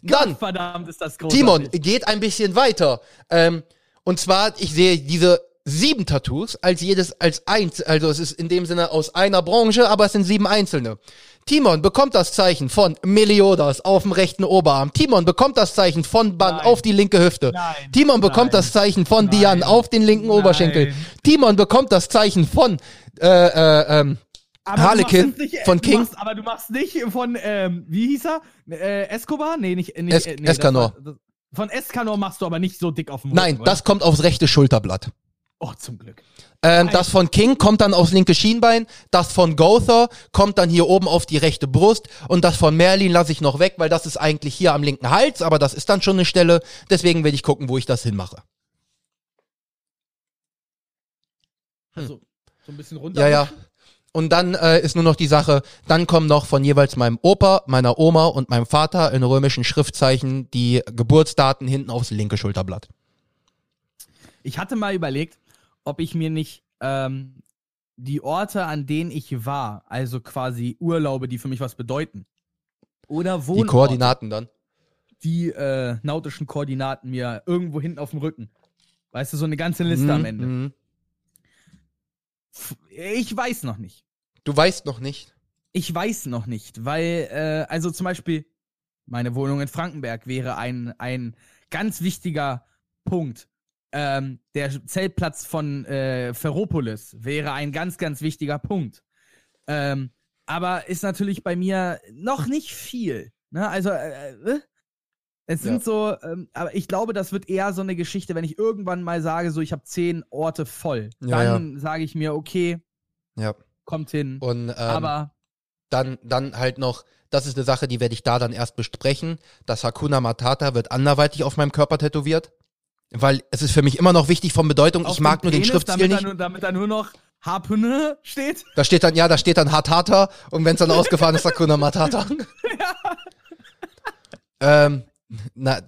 Speaker 2: Dann-
Speaker 3: Verdammt, ist das großartig.
Speaker 2: Timon geht ein bisschen weiter. Ähm, und zwar, ich sehe diese sieben Tattoos als jedes als eins, also es ist in dem Sinne aus einer Branche, aber es sind sieben einzelne. Timon bekommt das Zeichen von Meliodas auf dem rechten Oberarm. Timon bekommt das Zeichen von Ban
Speaker 3: Nein.
Speaker 2: auf die linke Hüfte.
Speaker 3: Nein.
Speaker 2: Timon bekommt
Speaker 3: Nein.
Speaker 2: das Zeichen von
Speaker 3: Nein.
Speaker 2: Dian auf den linken
Speaker 3: Nein.
Speaker 2: Oberschenkel. Timon bekommt das Zeichen von äh, äh, ähm,
Speaker 3: Aber
Speaker 2: Harlequin
Speaker 3: nicht,
Speaker 2: von
Speaker 3: du
Speaker 2: King.
Speaker 3: Machst, aber du machst nicht von, ähm, wie hieß er? Äh, Escobar? Nee, nicht, nicht
Speaker 2: Es-
Speaker 3: äh, nee, das
Speaker 2: Escanor.
Speaker 3: war- das- Von Escanor machst du aber nicht so dick auf dem
Speaker 2: Nein,
Speaker 3: Rücken,
Speaker 2: das kommt aufs rechte Schulterblatt.
Speaker 3: Oh, zum Glück.
Speaker 2: Ähm, das von King kommt dann aufs linke Schienbein, das von Gother kommt dann hier oben auf die rechte Brust und das von Merlin lasse ich noch weg, weil das ist eigentlich hier am linken Hals, aber das ist dann schon eine Stelle, deswegen werde ich gucken, wo ich das hinmache.
Speaker 3: Also, so ein bisschen runter.
Speaker 2: Ja, ja. Und dann äh, ist nur noch die Sache, dann kommen noch von jeweils meinem Opa, meiner Oma und meinem Vater in römischen Schriftzeichen die Geburtsdaten hinten aufs linke Schulterblatt.
Speaker 3: Ich hatte mal überlegt, ob ich mir nicht ähm, die Orte, an denen ich war, also quasi Urlaube, die für mich was bedeuten, oder
Speaker 2: Die
Speaker 3: Wohnorte,
Speaker 2: Koordinaten dann.
Speaker 3: die äh, nautischen Koordinaten mir irgendwo hinten auf dem Rücken. Weißt du, so eine ganze Liste am
Speaker 2: Mhm,
Speaker 3: Ende.
Speaker 2: mhm.
Speaker 3: Ich weiß noch nicht.
Speaker 2: Du weißt noch nicht.
Speaker 3: Ich weiß noch nicht, weil, äh, also zum Beispiel, meine Wohnung in Frankenberg wäre ein, ein ganz wichtiger Punkt. Ähm, der Zeltplatz von äh, Ferropolis wäre ein ganz, ganz wichtiger Punkt. Ähm, aber ist natürlich bei mir noch nicht viel. Ne? Also, äh, äh, es sind
Speaker 2: Ja.
Speaker 3: so, ähm, aber ich glaube, das wird eher so eine Geschichte, wenn ich irgendwann mal sage, so ich habe zehn Orte voll.
Speaker 2: Ja,
Speaker 3: dann sage ich mir, okay,
Speaker 2: Ja.
Speaker 3: kommt hin.
Speaker 2: Und ähm,
Speaker 3: aber
Speaker 2: dann, dann halt noch, das ist eine Sache, die werde ich da dann erst besprechen. Das Hakuna Matata wird anderweitig auf meinem Körper tätowiert. Weil es ist für mich immer noch wichtig von Bedeutung.
Speaker 3: auf
Speaker 2: ich mag nur den
Speaker 3: Penis,
Speaker 2: Schriftstil
Speaker 3: damit
Speaker 2: nicht.
Speaker 3: Da nur, damit da nur noch Harpune steht.
Speaker 2: Da steht dann, ja, da steht dann Hatata und wenn es dann ausgefahren ist, Hakuna [LAUGHS] Matata. ähm, na,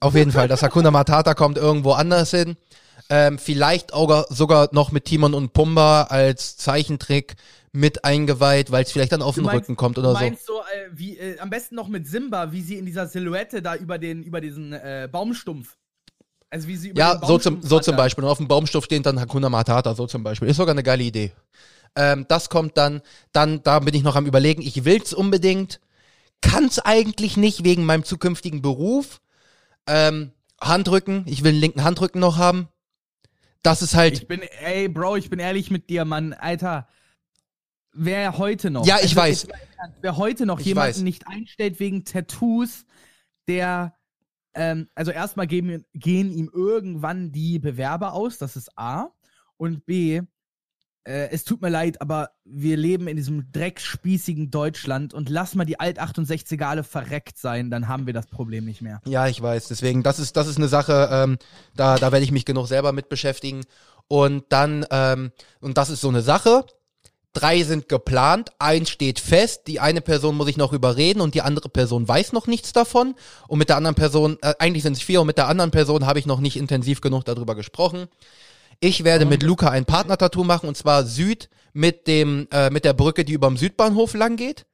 Speaker 2: auf jeden Fall, das Hakuna Matata kommt irgendwo anders hin. Ähm, vielleicht auch sogar noch mit Timon und Pumba als Zeichentrick mit eingeweiht, weil es vielleicht dann auf
Speaker 3: Du
Speaker 2: den
Speaker 3: meinst-
Speaker 2: Rücken kommt
Speaker 3: Du
Speaker 2: oder so.
Speaker 3: meinst so, äh, wie, äh, am besten noch mit Simba, wie sie in dieser Silhouette da über den, über diesen äh, Baumstumpf. Also wie sie über
Speaker 2: Ja, so zum,
Speaker 3: Baumstumpf
Speaker 2: so zum. Beispiel. Und auf dem Baumstoff steht dann Hakuna Matata, so zum Beispiel. Ist sogar eine geile Idee. Ähm, das kommt dann, dann, da bin ich noch am überlegen, ich will's unbedingt, kann's eigentlich nicht wegen meinem zukünftigen Beruf. Ähm, Handrücken, ich will einen linken Handrücken noch haben. Das ist halt,
Speaker 3: Ich bin, ey, Bro, ich bin ehrlich mit dir, Mann. Alter, wer heute noch.
Speaker 2: Ja, ich weiß.
Speaker 3: im Ernst, Wer heute noch
Speaker 2: Ich
Speaker 3: jemanden
Speaker 2: weiß.
Speaker 3: nicht einstellt wegen Tattoos, der, ähm, also erstmal gehen, gehen ihm irgendwann die Bewerber aus, das ist A. Und B, äh, es tut mir leid, aber wir leben in diesem dreckspießigen Deutschland und lass mal die Alt-68er alle verreckt sein, dann haben wir das Problem nicht mehr.
Speaker 2: ja, ich weiß, deswegen, das ist, das ist eine Sache, ähm, da, da werde ich mich genug selber mit beschäftigen. Und dann, ähm, und das ist so eine Sache, Drei sind geplant, eins steht fest, die eine Person muss ich noch überreden und die andere Person weiß noch nichts davon. Und mit der anderen Person, äh, eigentlich sind es vier und mit der anderen Person habe ich noch nicht intensiv genug darüber gesprochen. Ich werde mit Luca ein Partner-Tattoo machen und zwar Süd mit dem, äh, mit der Brücke, die überm Südbahnhof lang geht.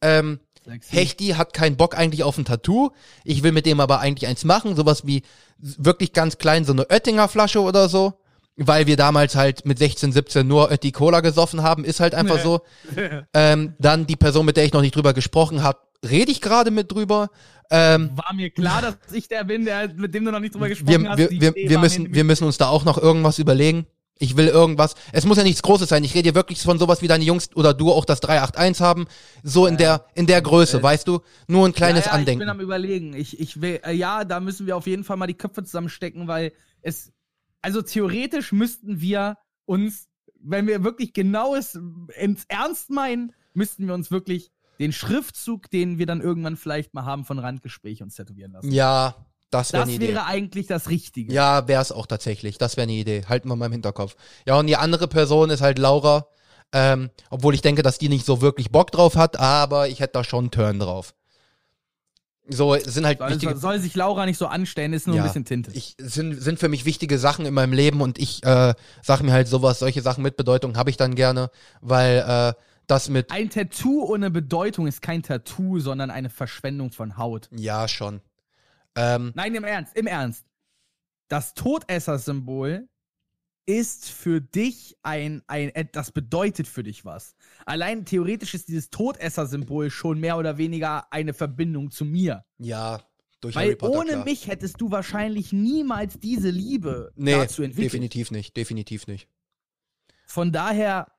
Speaker 2: Ähm,
Speaker 3: Sexy.
Speaker 2: Hechti hat keinen Bock eigentlich auf ein Tattoo. Ich will mit dem aber eigentlich eins machen, sowas wie wirklich ganz klein, so eine Oettinger Flasche oder so. Weil wir damals halt mit 16, 17 nur Ötti Cola gesoffen haben, ist halt einfach
Speaker 3: Nee.
Speaker 2: so. [LAUGHS] Ähm, dann die Person, mit der ich noch nicht drüber gesprochen habe, rede ich gerade mit drüber. Ähm,
Speaker 3: War mir klar, dass ich der bin, der, mit dem du noch nicht drüber
Speaker 2: wir,
Speaker 3: gesprochen hast.
Speaker 2: wir,
Speaker 3: Die
Speaker 2: wir, wir,
Speaker 3: war
Speaker 2: müssen, wir müssen uns da auch noch irgendwas überlegen. Ich will irgendwas. Es muss ja nichts Großes sein. Ich rede hier wirklich von sowas wie deine Jungs oder du auch das 381 haben. So in der in der Größe,
Speaker 3: Äh,
Speaker 2: weißt du? Nur ein kleines
Speaker 3: ja, ja,
Speaker 2: Andenken.
Speaker 3: Ich bin am überlegen. Ich, ich will, äh, ja, da müssen wir auf jeden Fall mal die Köpfe zusammenstecken, weil es, also theoretisch müssten wir uns, wenn wir wirklich genau es ins Ernst meinen, müssten wir uns wirklich den Schriftzug, den wir dann irgendwann vielleicht mal haben von Randgespräch uns tätowieren lassen.
Speaker 2: ja, das wäre
Speaker 3: das
Speaker 2: eine Idee.
Speaker 3: wäre eigentlich das Richtige.
Speaker 2: Ja, wäre es auch tatsächlich. Das wäre eine Idee. Halten wir mal im Hinterkopf. Ja, und die andere Person ist halt Laura. Ähm, obwohl ich denke, dass die nicht so wirklich Bock drauf hat, aber ich hätte da schon einen Turn drauf. So, sind halt
Speaker 3: Soll,
Speaker 2: wichtige,
Speaker 3: soll, sich Laura nicht so anstellen, ist nur
Speaker 2: Ja,
Speaker 3: ein bisschen Tinte.
Speaker 2: ich, sind, sind für mich wichtige Sachen in meinem Leben und ich äh, sag mir halt sowas, solche Sachen mit Bedeutung habe ich dann gerne, weil äh, das mit,
Speaker 3: ein Tattoo ohne Bedeutung ist kein Tattoo, sondern eine Verschwendung von Haut.
Speaker 2: ja, schon. Ähm,
Speaker 3: Nein, im Ernst, im Ernst. Das Todesser-Symbol ist für dich ein, ein, äh, das bedeutet für dich was. Allein theoretisch ist dieses Todesser-Symbol schon mehr oder weniger eine Verbindung zu mir.
Speaker 2: ja, durch Harry
Speaker 3: Weil
Speaker 2: Potter,
Speaker 3: ohne
Speaker 2: klar.
Speaker 3: mich hättest du wahrscheinlich niemals diese Liebe
Speaker 2: Nee,
Speaker 3: dazu entwickelt.
Speaker 2: definitiv nicht, definitiv nicht.
Speaker 3: Von daher,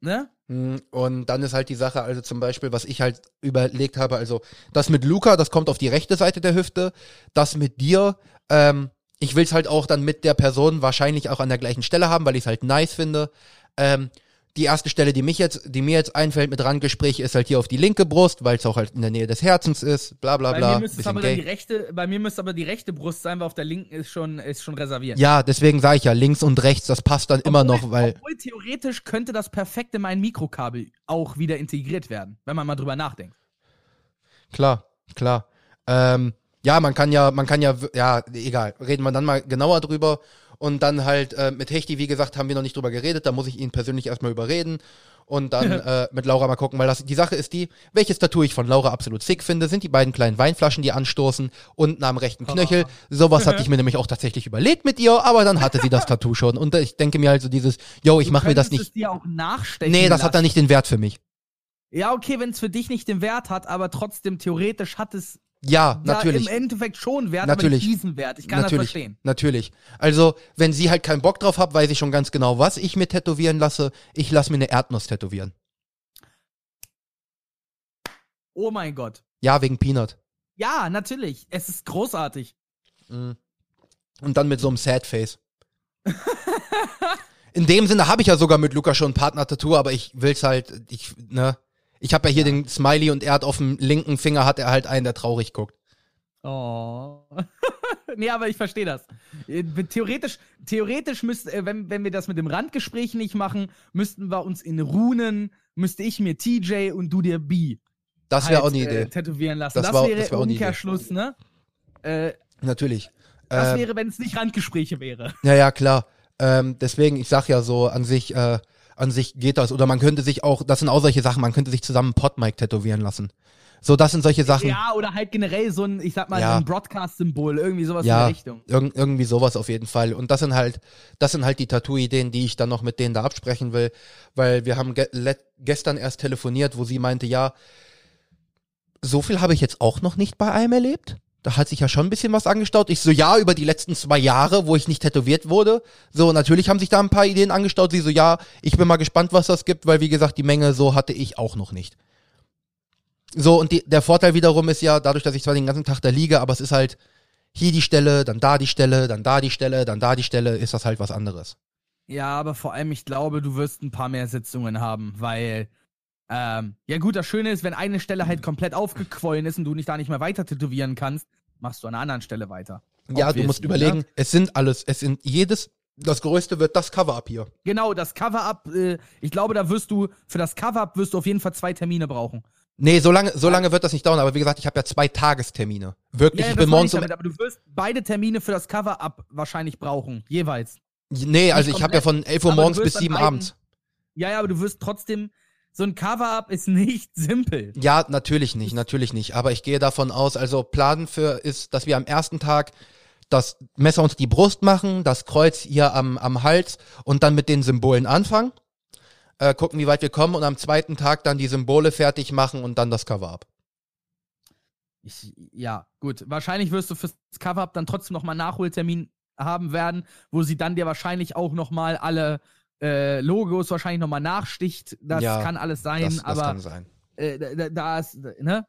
Speaker 3: ne?
Speaker 2: Mm, Und dann ist halt die Sache, also zum Beispiel, was ich halt überlegt habe, also das mit Luca, das kommt auf die rechte Seite der Hüfte, das mit dir, ähm, ich will es halt auch dann mit der Person wahrscheinlich auch an der gleichen Stelle haben, weil ich es halt nice finde. Ähm, die erste Stelle, die mich jetzt, die mir jetzt einfällt mit Randgespräch, ist halt hier auf die linke Brust, weil es auch halt in der Nähe des Herzens ist, bla bla
Speaker 3: Bei
Speaker 2: bla.
Speaker 3: mir müsste es aber die rechte, bei mir müsste aber die rechte Brust sein, weil auf der linken ist schon, ist schon reserviert.
Speaker 2: Ja, deswegen sage ich ja, links und rechts, das passt dann immer
Speaker 3: Obwohl-
Speaker 2: noch, weil.
Speaker 3: Obwohl theoretisch könnte das perfekt in mein Mikrokabel auch wieder integriert werden, wenn man mal drüber nachdenkt.
Speaker 2: Klar, klar. Ähm, ja, man kann ja, man kann ja, ja, egal, reden wir dann mal genauer drüber. Und dann halt äh, mit Hechti, wie gesagt, haben wir noch nicht drüber geredet. Da muss ich ihn persönlich erstmal überreden. Und dann [LAUGHS] äh, mit Laura mal gucken, weil das, die Sache ist die, welches Tattoo ich von Laura absolut sick finde, sind die beiden kleinen Weinflaschen, die anstoßen, unten am rechten Knöchel. Sowas hatte [LAUGHS] ich mir nämlich auch tatsächlich überlegt mit ihr, aber dann hatte sie das Tattoo [LAUGHS] schon. Und ich denke mir also dieses, yo, ich mache mir das nicht.
Speaker 3: Es dir auch nachstechen
Speaker 2: Nee, das hat dann
Speaker 3: lassen.
Speaker 2: nicht den Wert für mich.
Speaker 3: Ja, okay, wenn es für dich nicht den Wert hat, aber trotzdem theoretisch hat es
Speaker 2: Ja,
Speaker 3: ja,
Speaker 2: natürlich.
Speaker 3: im Endeffekt schon Wert,
Speaker 2: Natürlich.
Speaker 3: aber diesen Wert. Ich kann
Speaker 2: natürlich,
Speaker 3: das verstehen.
Speaker 2: natürlich. Also, wenn sie halt keinen Bock drauf hat, weiß ich schon ganz genau, was ich mir tätowieren lasse. Ich lasse mir eine Erdnuss tätowieren.
Speaker 3: Oh mein Gott.
Speaker 2: Ja, wegen Peanut.
Speaker 3: Ja, natürlich. Es ist großartig.
Speaker 2: Mhm. Und dann mit so einem Sad Face. [LAUGHS] In dem Sinne habe ich ja sogar mit Luca schon ein Partner-Tattoo, aber ich will's halt, ich, ne. Ich habe ja hier den Smiley und er hat auf dem linken Finger hat er halt einen, der traurig guckt.
Speaker 3: Oh. [LAUGHS] nee, aber ich verstehe das. Äh, Theoretisch, theoretisch müsste, äh, wenn, wenn wir das mit dem Randgespräch nicht machen, müssten wir uns in Runen, müsste ich mir TJ und du dir B
Speaker 2: Das wäre
Speaker 3: halt,
Speaker 2: auch eine
Speaker 3: Äh,
Speaker 2: Idee.
Speaker 3: tätowieren lassen.
Speaker 2: Das
Speaker 3: Das,
Speaker 2: war-
Speaker 3: wäre
Speaker 2: das wär Idee.
Speaker 3: Umkehrschluss, ne? Äh,
Speaker 2: Natürlich.
Speaker 3: das
Speaker 2: Ähm,
Speaker 3: wäre, wenn es nicht Randgespräche wäre.
Speaker 2: Ja, ja, klar. Ähm, deswegen, ich sag ja so, an sich, äh, an sich geht das. Oder man könnte sich auch, das sind auch solche Sachen, man könnte sich zusammen Podmic tätowieren lassen. So, das sind solche Sachen.
Speaker 3: Ja, oder halt generell so ein, ich sag mal,
Speaker 2: Ja.
Speaker 3: so ein Broadcast-Symbol, irgendwie sowas
Speaker 2: Ja,
Speaker 3: in der Richtung.
Speaker 2: irg irgendwie sowas auf jeden Fall. Und das sind halt, das sind halt die Tattoo-Ideen, die ich dann noch mit denen da absprechen will, weil wir haben ge gestern erst telefoniert, wo sie meinte, ja, so viel habe ich jetzt auch noch nicht bei einem erlebt. Da hat sich ja schon ein bisschen was angestaut. Ich so, ja, über die letzten zwei Jahre, wo ich nicht tätowiert wurde. So, natürlich haben sich da ein paar Ideen angestaut. Sie so, ja, ich bin mal gespannt, was das gibt, weil wie gesagt, die Menge so hatte ich auch noch nicht. So, und die, der Vorteil wiederum ist ja, dadurch, dass ich zwar den ganzen Tag da liege, aber es ist halt hier die Stelle, dann da die Stelle, dann da die Stelle, dann da die Stelle, ist das halt was anderes.
Speaker 3: Ja, aber vor allem, ich glaube, du wirst ein paar mehr Sitzungen haben, weil, ähm, ja gut, das Schöne ist, wenn eine Stelle halt komplett aufgequollen ist und du nicht da nicht mehr weiter tätowieren kannst, machst du an einer anderen Stelle weiter.
Speaker 2: Ja, du musst überlegen,
Speaker 3: ne?
Speaker 2: es sind alles, es sind jedes, das größte wird das Cover-Up hier.
Speaker 3: Genau, das Cover-Up, äh, ich glaube, da wirst du, für das Cover-Up wirst du auf jeden Fall zwei Termine brauchen.
Speaker 2: Nee, so lange, so lange wird das nicht dauern, aber wie gesagt, ich habe ja zwei Tagestermine. Wirklich,
Speaker 3: Ja, ja,
Speaker 2: ich bin morgens
Speaker 3: damit, aber du wirst beide Termine für das Cover-Up wahrscheinlich brauchen, jeweils.
Speaker 2: Nee, also ich habe ja von 11 Uhr morgens bis
Speaker 3: an
Speaker 2: 7
Speaker 3: beiden-
Speaker 2: abends.
Speaker 3: Ja, ja, aber du wirst trotzdem, so ein Cover-Up ist nicht [LAUGHS] simpel.
Speaker 2: Ja, natürlich nicht, natürlich nicht. Aber ich gehe davon aus, also Plan für ist, dass wir am ersten Tag das Messer unter die Brust machen, das Kreuz hier am, am Hals und dann mit den Symbolen anfangen. Äh, gucken, wie weit wir kommen und am zweiten Tag dann die Symbole fertig machen und dann das Cover ab.
Speaker 3: Ich, ja, gut. Wahrscheinlich wirst du fürs Cover-Up dann trotzdem nochmal einen Nachholtermin haben werden, wo sie dann dir wahrscheinlich auch nochmal alle äh, Logos wahrscheinlich nochmal nachsticht. Das
Speaker 2: Ja,
Speaker 3: kann alles sein,
Speaker 2: Das, das
Speaker 3: aber
Speaker 2: kann sein.
Speaker 3: äh, da, da ist, ne?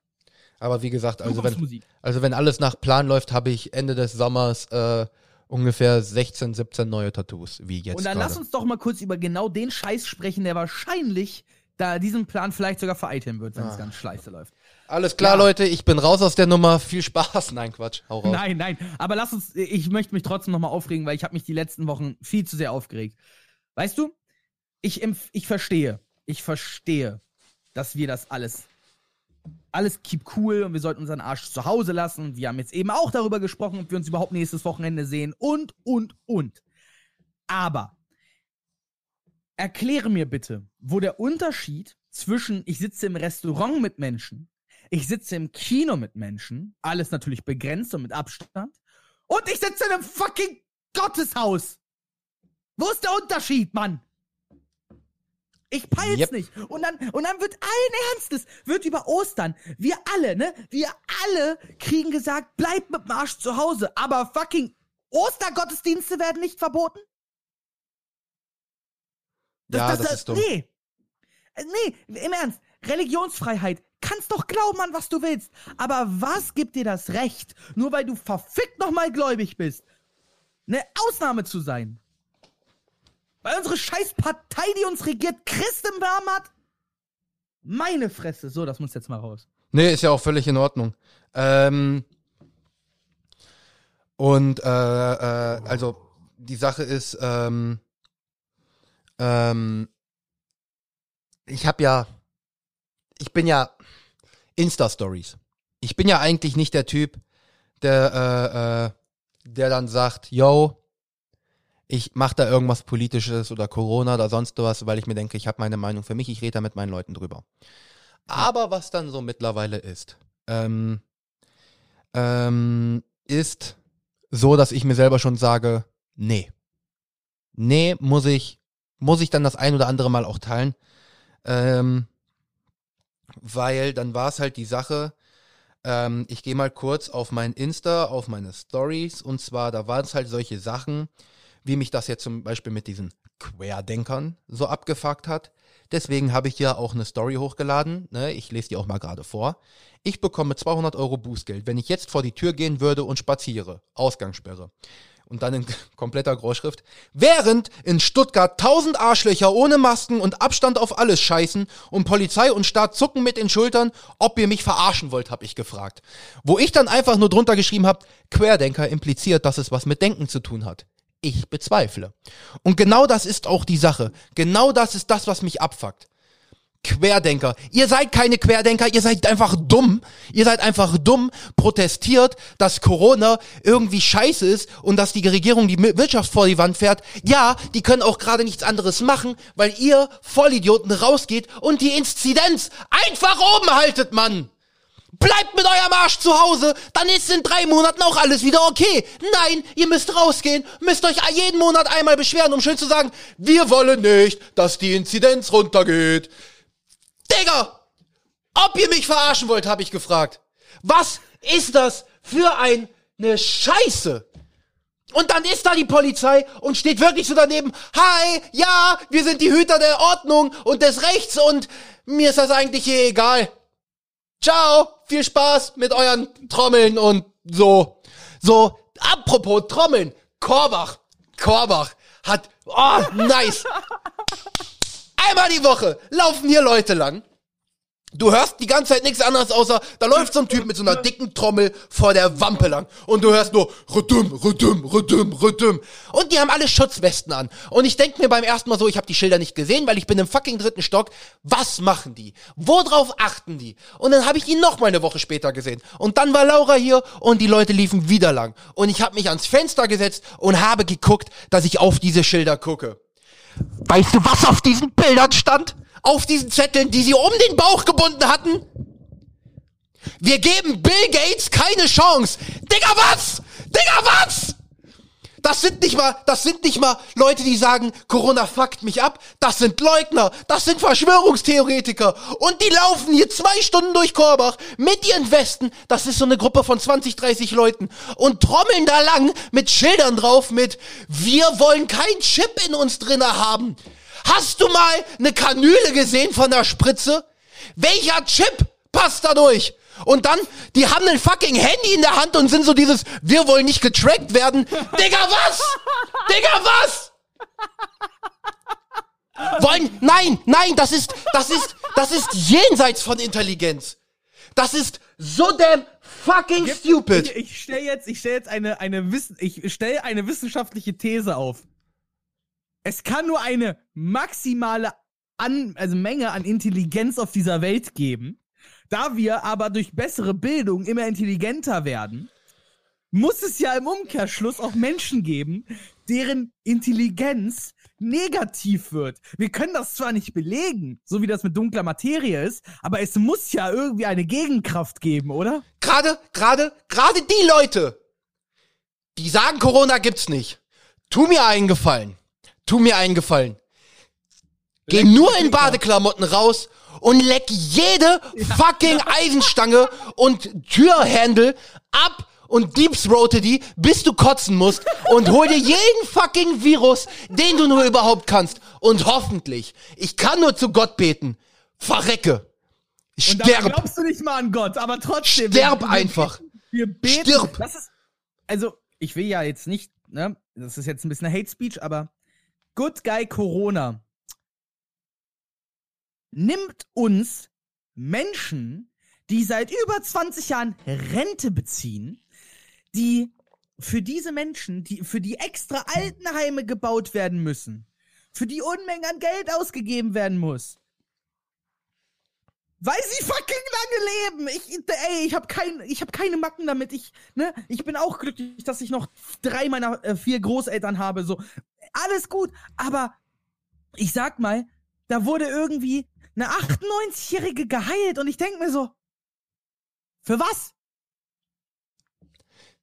Speaker 2: Aber wie gesagt, also wenn, also wenn alles nach Plan läuft, habe ich Ende des Sommers äh, ungefähr 16, 17 neue Tattoos, wie jetzt
Speaker 3: Und dann
Speaker 2: gerade.
Speaker 3: lass uns doch mal kurz über genau den Scheiß sprechen, der wahrscheinlich da diesen Plan vielleicht sogar vereiteln wird, wenn es
Speaker 2: Ah.
Speaker 3: ganz scheiße läuft.
Speaker 2: Alles klar,
Speaker 3: Ja.
Speaker 2: Leute, ich bin raus aus der Nummer. Viel Spaß. [LAUGHS] Nein, Quatsch. Hau raus.
Speaker 3: Nein, nein. Aber lass uns, ich möchte mich trotzdem nochmal aufregen, weil ich habe mich die letzten Wochen viel zu sehr aufgeregt. Weißt du, ich, ich verstehe, ich verstehe, dass wir das alles, alles keep cool und wir sollten unseren Arsch zu Hause lassen. Wir haben jetzt eben auch darüber gesprochen, ob wir uns überhaupt nächstes Wochenende sehen und, und, und. Aber erkläre mir bitte, wo der Unterschied zwischen ich sitze im Restaurant mit Menschen, ich sitze im Kino mit Menschen, alles natürlich begrenzt und mit Abstand, und ich sitze in einem fucking Gotteshaus. Wo ist der Unterschied, Mann? Ich peil's
Speaker 2: Yep.
Speaker 3: nicht. Und dann, und dann wird allen Ernstes, wird über Ostern, wir alle, ne, wir alle kriegen gesagt, bleib mit dem Arsch zu Hause. Aber fucking Ostergottesdienste werden nicht verboten?
Speaker 2: ja, das, ist dumm.
Speaker 3: Nee. Nee, im Ernst. Religionsfreiheit. Kannst doch glauben an, was du willst. Aber was gibt dir das Recht, nur weil du verfickt nochmal gläubig bist, eine Ausnahme zu sein? Weil unsere scheiß Partei, die uns regiert, Christ im Namen hat? Meine Fresse. So, das muss jetzt mal raus.
Speaker 2: Nee, ist ja auch völlig in Ordnung. Ähm, und äh, äh, also die Sache ist, ähm, ähm, ich habe ja, ich bin ja Insta-Stories. Ich bin ja eigentlich nicht der Typ, der, äh, äh, der dann sagt, yo, ich mache da irgendwas Politisches oder Corona oder sonst was, weil ich mir denke, ich habe meine Meinung für mich, ich rede da mit meinen Leuten drüber. Aber was dann so mittlerweile ist, ähm, ähm, ist so, dass ich mir selber schon sage, nee. Nee, muss ich, muss ich dann das ein oder andere Mal auch teilen. Ähm, weil dann war es halt die Sache, ähm, ich gehe mal kurz auf mein Insta, auf meine Stories und zwar, da waren es halt solche Sachen, wie mich das jetzt zum Beispiel mit diesen Querdenkern so abgefuckt hat. Deswegen habe ich ja auch eine Story hochgeladen. Ne? Ich lese die auch mal gerade vor. Ich bekomme 200 Euro Bußgeld, wenn ich jetzt vor die Tür gehen würde und spaziere. Ausgangssperre. Und dann in [LAUGHS] kompletter Großschrift. Während in Stuttgart tausend Arschlöcher ohne Masken und Abstand auf alles scheißen und Polizei und Staat zucken mit den Schultern, ob ihr mich verarschen wollt, habe ich gefragt. Wo ich dann einfach nur drunter geschrieben habe, Querdenker impliziert, dass es was mit Denken zu tun hat. Ich bezweifle. Und genau das ist auch die Sache. Genau das ist das, was mich abfuckt. Querdenker. Ihr seid keine Querdenker, ihr seid einfach dumm. Ihr seid einfach dumm, protestiert, dass Corona irgendwie scheiße ist und dass die Regierung die Wirtschaft vor die Wand fährt. Ja, die können auch gerade nichts anderes machen, weil ihr Vollidioten rausgeht und die Inzidenz einfach oben haltet, Mann. Bleibt mit eurem Arsch zu Hause, dann ist in drei Monaten auch alles wieder okay. Nein, ihr müsst rausgehen, müsst euch jeden Monat einmal beschweren, um schön zu sagen, wir wollen nicht, dass die Inzidenz runtergeht. Digga! Ob ihr mich verarschen wollt, habe ich gefragt. Was ist das für eine Scheiße? Und dann ist da die Polizei und steht wirklich so daneben, hi, ja, wir sind die Hüter der Ordnung und des Rechts und mir ist das eigentlich eh egal. Ciao, viel Spaß mit euren Trommeln und so. So, apropos Trommeln, Korbach, Korbach hat, oh, nice. [LAUGHS] Einmal die Woche laufen hier Leute lang Du hörst die ganze Zeit nichts anderes außer, da läuft so ein Typ mit so einer dicken Trommel vor der Wampe lang. Und du hörst nur Rüdüm, Rüdüm, Rüdüm, Rüdüm. Und die haben alle Schutzwesten an. Und ich denk mir beim ersten Mal so, ich habe die Schilder nicht gesehen, weil ich bin im fucking dritten Stock. Was machen die? Worauf achten die? Und dann habe ich ihn noch mal eine Woche später gesehen. Und dann war Laura hier und die Leute liefen wieder lang. Und ich habe mich ans Fenster gesetzt und habe geguckt, dass ich auf diese Schilder gucke. Weißt du, was auf diesen Bildern stand? auf diesen Zetteln, die sie um den Bauch gebunden hatten? Wir geben Bill Gates keine Chance. Digga, was? Digga, was? Das sind nicht mal, das sind nicht mal Leute, die sagen, Corona fuckt mich ab. Das sind Leugner. Das sind Verschwörungstheoretiker. Und die laufen hier zwei Stunden durch Korbach mit ihren Westen. Das ist so eine Gruppe von 20, 30 Leuten. Und trommeln da lang mit Schildern drauf mit, wir wollen kein Chip in uns drinne haben. Hast du mal eine Kanüle gesehen von der Spritze? Welcher Chip passt da durch? Und dann, die haben ein fucking Handy in der Hand und sind so dieses, wir wollen nicht getrackt werden. [LAUGHS] Digga, was? Digga, was? Wollen, nein, nein, das ist, das ist, das ist jenseits von Intelligenz. Das ist so damn fucking stupid.
Speaker 3: Ich, ich stelle jetzt, ich stell jetzt eine, eine Wissen, ich stelle eine wissenschaftliche These auf. Es kann nur eine maximale an, also Menge an Intelligenz auf dieser Welt geben. Da wir aber durch bessere Bildung immer intelligenter werden, muss es ja im Umkehrschluss auch Menschen geben, deren Intelligenz negativ wird. Wir können das zwar nicht belegen, so wie das mit dunkler Materie ist, aber es muss ja irgendwie eine Gegenkraft geben, oder?
Speaker 2: Gerade, gerade, gerade die Leute, die sagen, Corona gibt's nicht. Tu mir einen Gefallen tu mir einen Gefallen. Geh nur in Badeklamotten raus und leck jede fucking [LAUGHS] Eisenstange und Türhandle ab und deepthroate die, bis du kotzen musst und hol dir jeden fucking Virus, den du nur überhaupt kannst. Und hoffentlich, ich kann nur zu Gott beten, verrecke. Sterb. Und
Speaker 3: glaubst du nicht mal an Gott, aber trotzdem.
Speaker 2: Sterb wir, einfach.
Speaker 3: Wir beten. Stirb. Das ist, also, ich will ja jetzt nicht, ne, das ist jetzt ein bisschen Hate Speech, aber Good Guy Corona nimmt uns Menschen, die seit über 20 Jahren Rente beziehen, die für diese Menschen, die für die extra Altenheime gebaut werden müssen, für die Unmengen an Geld ausgegeben werden muss, Weil sie fucking lange leben. Ich, ey, ich habe kein, ich hab keine Macken damit. Ich, ne, ich bin auch glücklich, dass ich noch drei meiner äh, vier Großeltern habe. So, alles gut. Aber ich sag mal, da wurde irgendwie eine 98-Jährige geheilt und ich denk mir so, für was?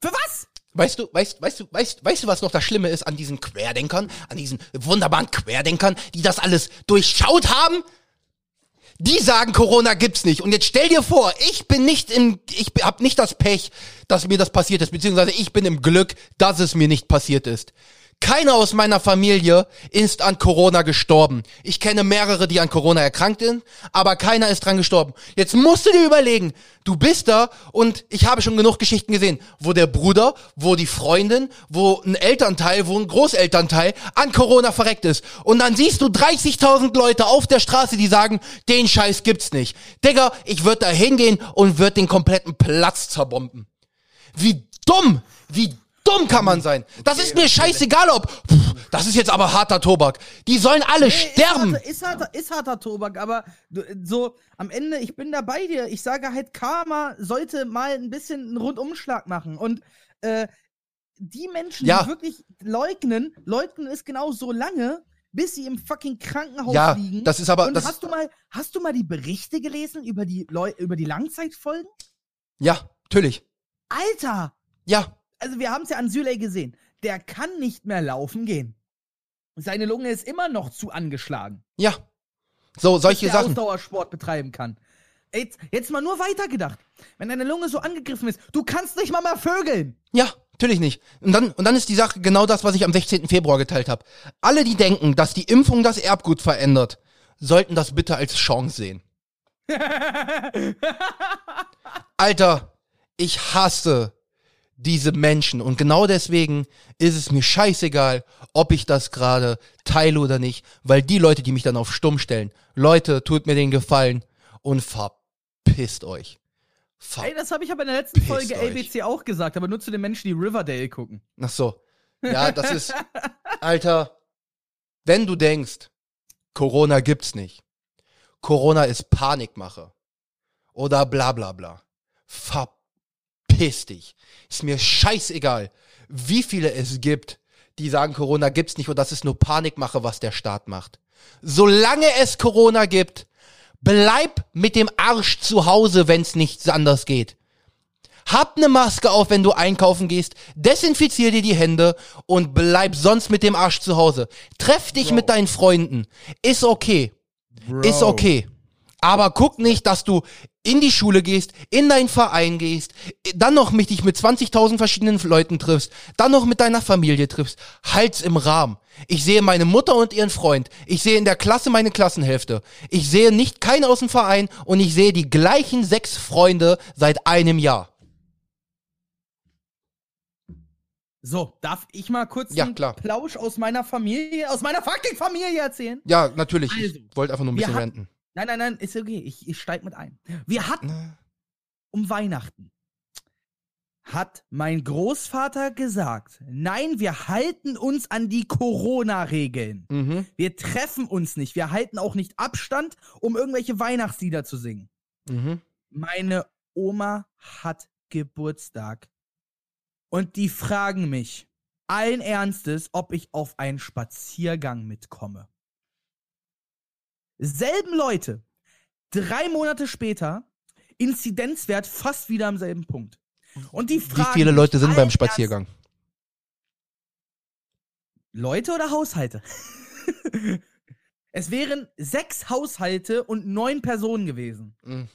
Speaker 3: Für was?
Speaker 2: Weißt du, weißt, weißt du, weißt, weißt du, was noch das Schlimme ist an diesen Querdenkern, an diesen wunderbaren Querdenkern, die das alles durchschaut haben? Die sagen, Corona gibt's nicht. Und jetzt stell dir vor, ich bin nicht im, ich hab nicht das Pech, dass mir das passiert ist, beziehungsweise ich bin im Glück, dass es mir nicht passiert ist. Keiner aus meiner Familie ist an Corona gestorben. Ich kenne mehrere, die an Corona erkrankt sind, aber keiner ist dran gestorben. Jetzt musst du dir überlegen, du bist da und ich habe schon genug Geschichten gesehen, wo der Bruder, wo die Freundin, wo ein Elternteil, wo ein Großelternteil an Corona verreckt ist. Und dann siehst du 30.000 Leute auf der Straße, die sagen, den Scheiß gibt's nicht. Digga, ich würde da hingehen und würde den kompletten Platz zerbomben. Wie dumm, wie dumm kann man sein? Das ist mir scheißegal, ob. Pff, das ist jetzt aber harter Tobak. Die sollen alle
Speaker 3: Nee,
Speaker 2: sterben.
Speaker 3: Ist harter, ist, harter, ist harter Tobak, aber so am Ende, ich bin da bei dir. Ich sage halt, Karma sollte mal ein bisschen einen Rundumschlag machen. Und äh, die Menschen,
Speaker 2: Ja.
Speaker 3: die wirklich leugnen, leugnen es genau so lange, bis sie im fucking Krankenhaus
Speaker 2: Ja,
Speaker 3: liegen.
Speaker 2: das ist aber.
Speaker 3: Und hast du mal, hast du mal die Berichte gelesen über die Leu über die Langzeitfolgen?
Speaker 2: ja, natürlich.
Speaker 3: Alter!
Speaker 2: Ja,
Speaker 3: Also wir haben es ja an Süley gesehen. Der kann nicht mehr laufen gehen. Seine Lunge ist immer noch zu angeschlagen.
Speaker 2: ja. So, solche
Speaker 3: der
Speaker 2: Sachen.
Speaker 3: Ausdauersport betreiben kann. Jetzt, jetzt mal nur weitergedacht. Wenn deine Lunge so angegriffen ist, du kannst nicht mal mehr vögeln.
Speaker 2: Ja, natürlich nicht. Und dann, und dann ist die Sache genau das, was ich am 16. Februar geteilt habe. Alle, die denken, dass die Impfung das Erbgut verändert, sollten das bitte als Chance sehen. [LAUGHS] Alter, ich hasse diese Menschen und genau deswegen ist es mir scheißegal, ob ich das gerade teile oder nicht, weil die Leute, die mich dann auf stumm stellen, Leute, tut mir den Gefallen und verpisst euch. Ver
Speaker 3: Ey, das habe ich aber in der letzten Folge
Speaker 2: euch.
Speaker 3: LBC auch gesagt, aber nur zu den Menschen, die Riverdale gucken.
Speaker 2: Ach so. Ja, das ist, [LAUGHS] Alter, wenn du denkst, Corona gibt's nicht, Corona ist Panikmache oder bla bla bla, verpiss dich. Ist mir scheißegal, wie viele es gibt, die sagen, Corona gibt's nicht und das ist nur Panikmache, was der Staat macht. Solange es Corona gibt, bleib mit dem Arsch zu Hause, wenn's nichts anders geht. Hab ne Maske auf, wenn du einkaufen gehst. Desinfizier dir die Hände und bleib sonst mit dem Arsch zu Hause. Treff dich mit deinen Freunden. Ist okay. Ist okay. Aber guck nicht, dass du in die Schule gehst, in deinen Verein gehst, dann noch mit dich mit 20.000 verschiedenen Leuten triffst, dann noch mit deiner Familie triffst. Halt's im Rahmen. Ich sehe meine Mutter und ihren Freund. Ich sehe in der Klasse meine Klassenhälfte. Ich sehe nicht keinen aus dem Verein und ich sehe die gleichen sechs Freunde seit einem Jahr.
Speaker 3: So, darf ich mal kurz
Speaker 2: Ja,
Speaker 3: einen
Speaker 2: klar.
Speaker 3: Plausch aus meiner Familie, aus meiner fucking Familie erzählen?
Speaker 2: Ja, natürlich.
Speaker 3: Also,
Speaker 2: ich wollte einfach nur ein
Speaker 3: wir
Speaker 2: bisschen
Speaker 3: hatten-
Speaker 2: renten.
Speaker 3: Nein, nein, nein, ist okay. Ich, ich steig mit ein. Wir hatten um Weihnachten hat mein Großvater gesagt, nein, wir halten uns an die Corona-Regeln.
Speaker 2: Mhm.
Speaker 3: Wir treffen uns nicht. Wir halten auch nicht Abstand, um irgendwelche Weihnachtslieder zu singen.
Speaker 2: Mhm.
Speaker 3: Meine Oma hat Geburtstag. Und die fragen mich allen Ernstes, ob ich auf einen Spaziergang mitkomme. Selben Leute, drei Monate später, Inzidenzwert fast wieder am selben Punkt. Und die
Speaker 2: Wie
Speaker 3: fragen
Speaker 2: viele Leute sind beim Spaziergang?
Speaker 3: Leute oder Haushalte? [LAUGHS] es wären sechs Haushalte und neun Personen gewesen.
Speaker 2: Mhm.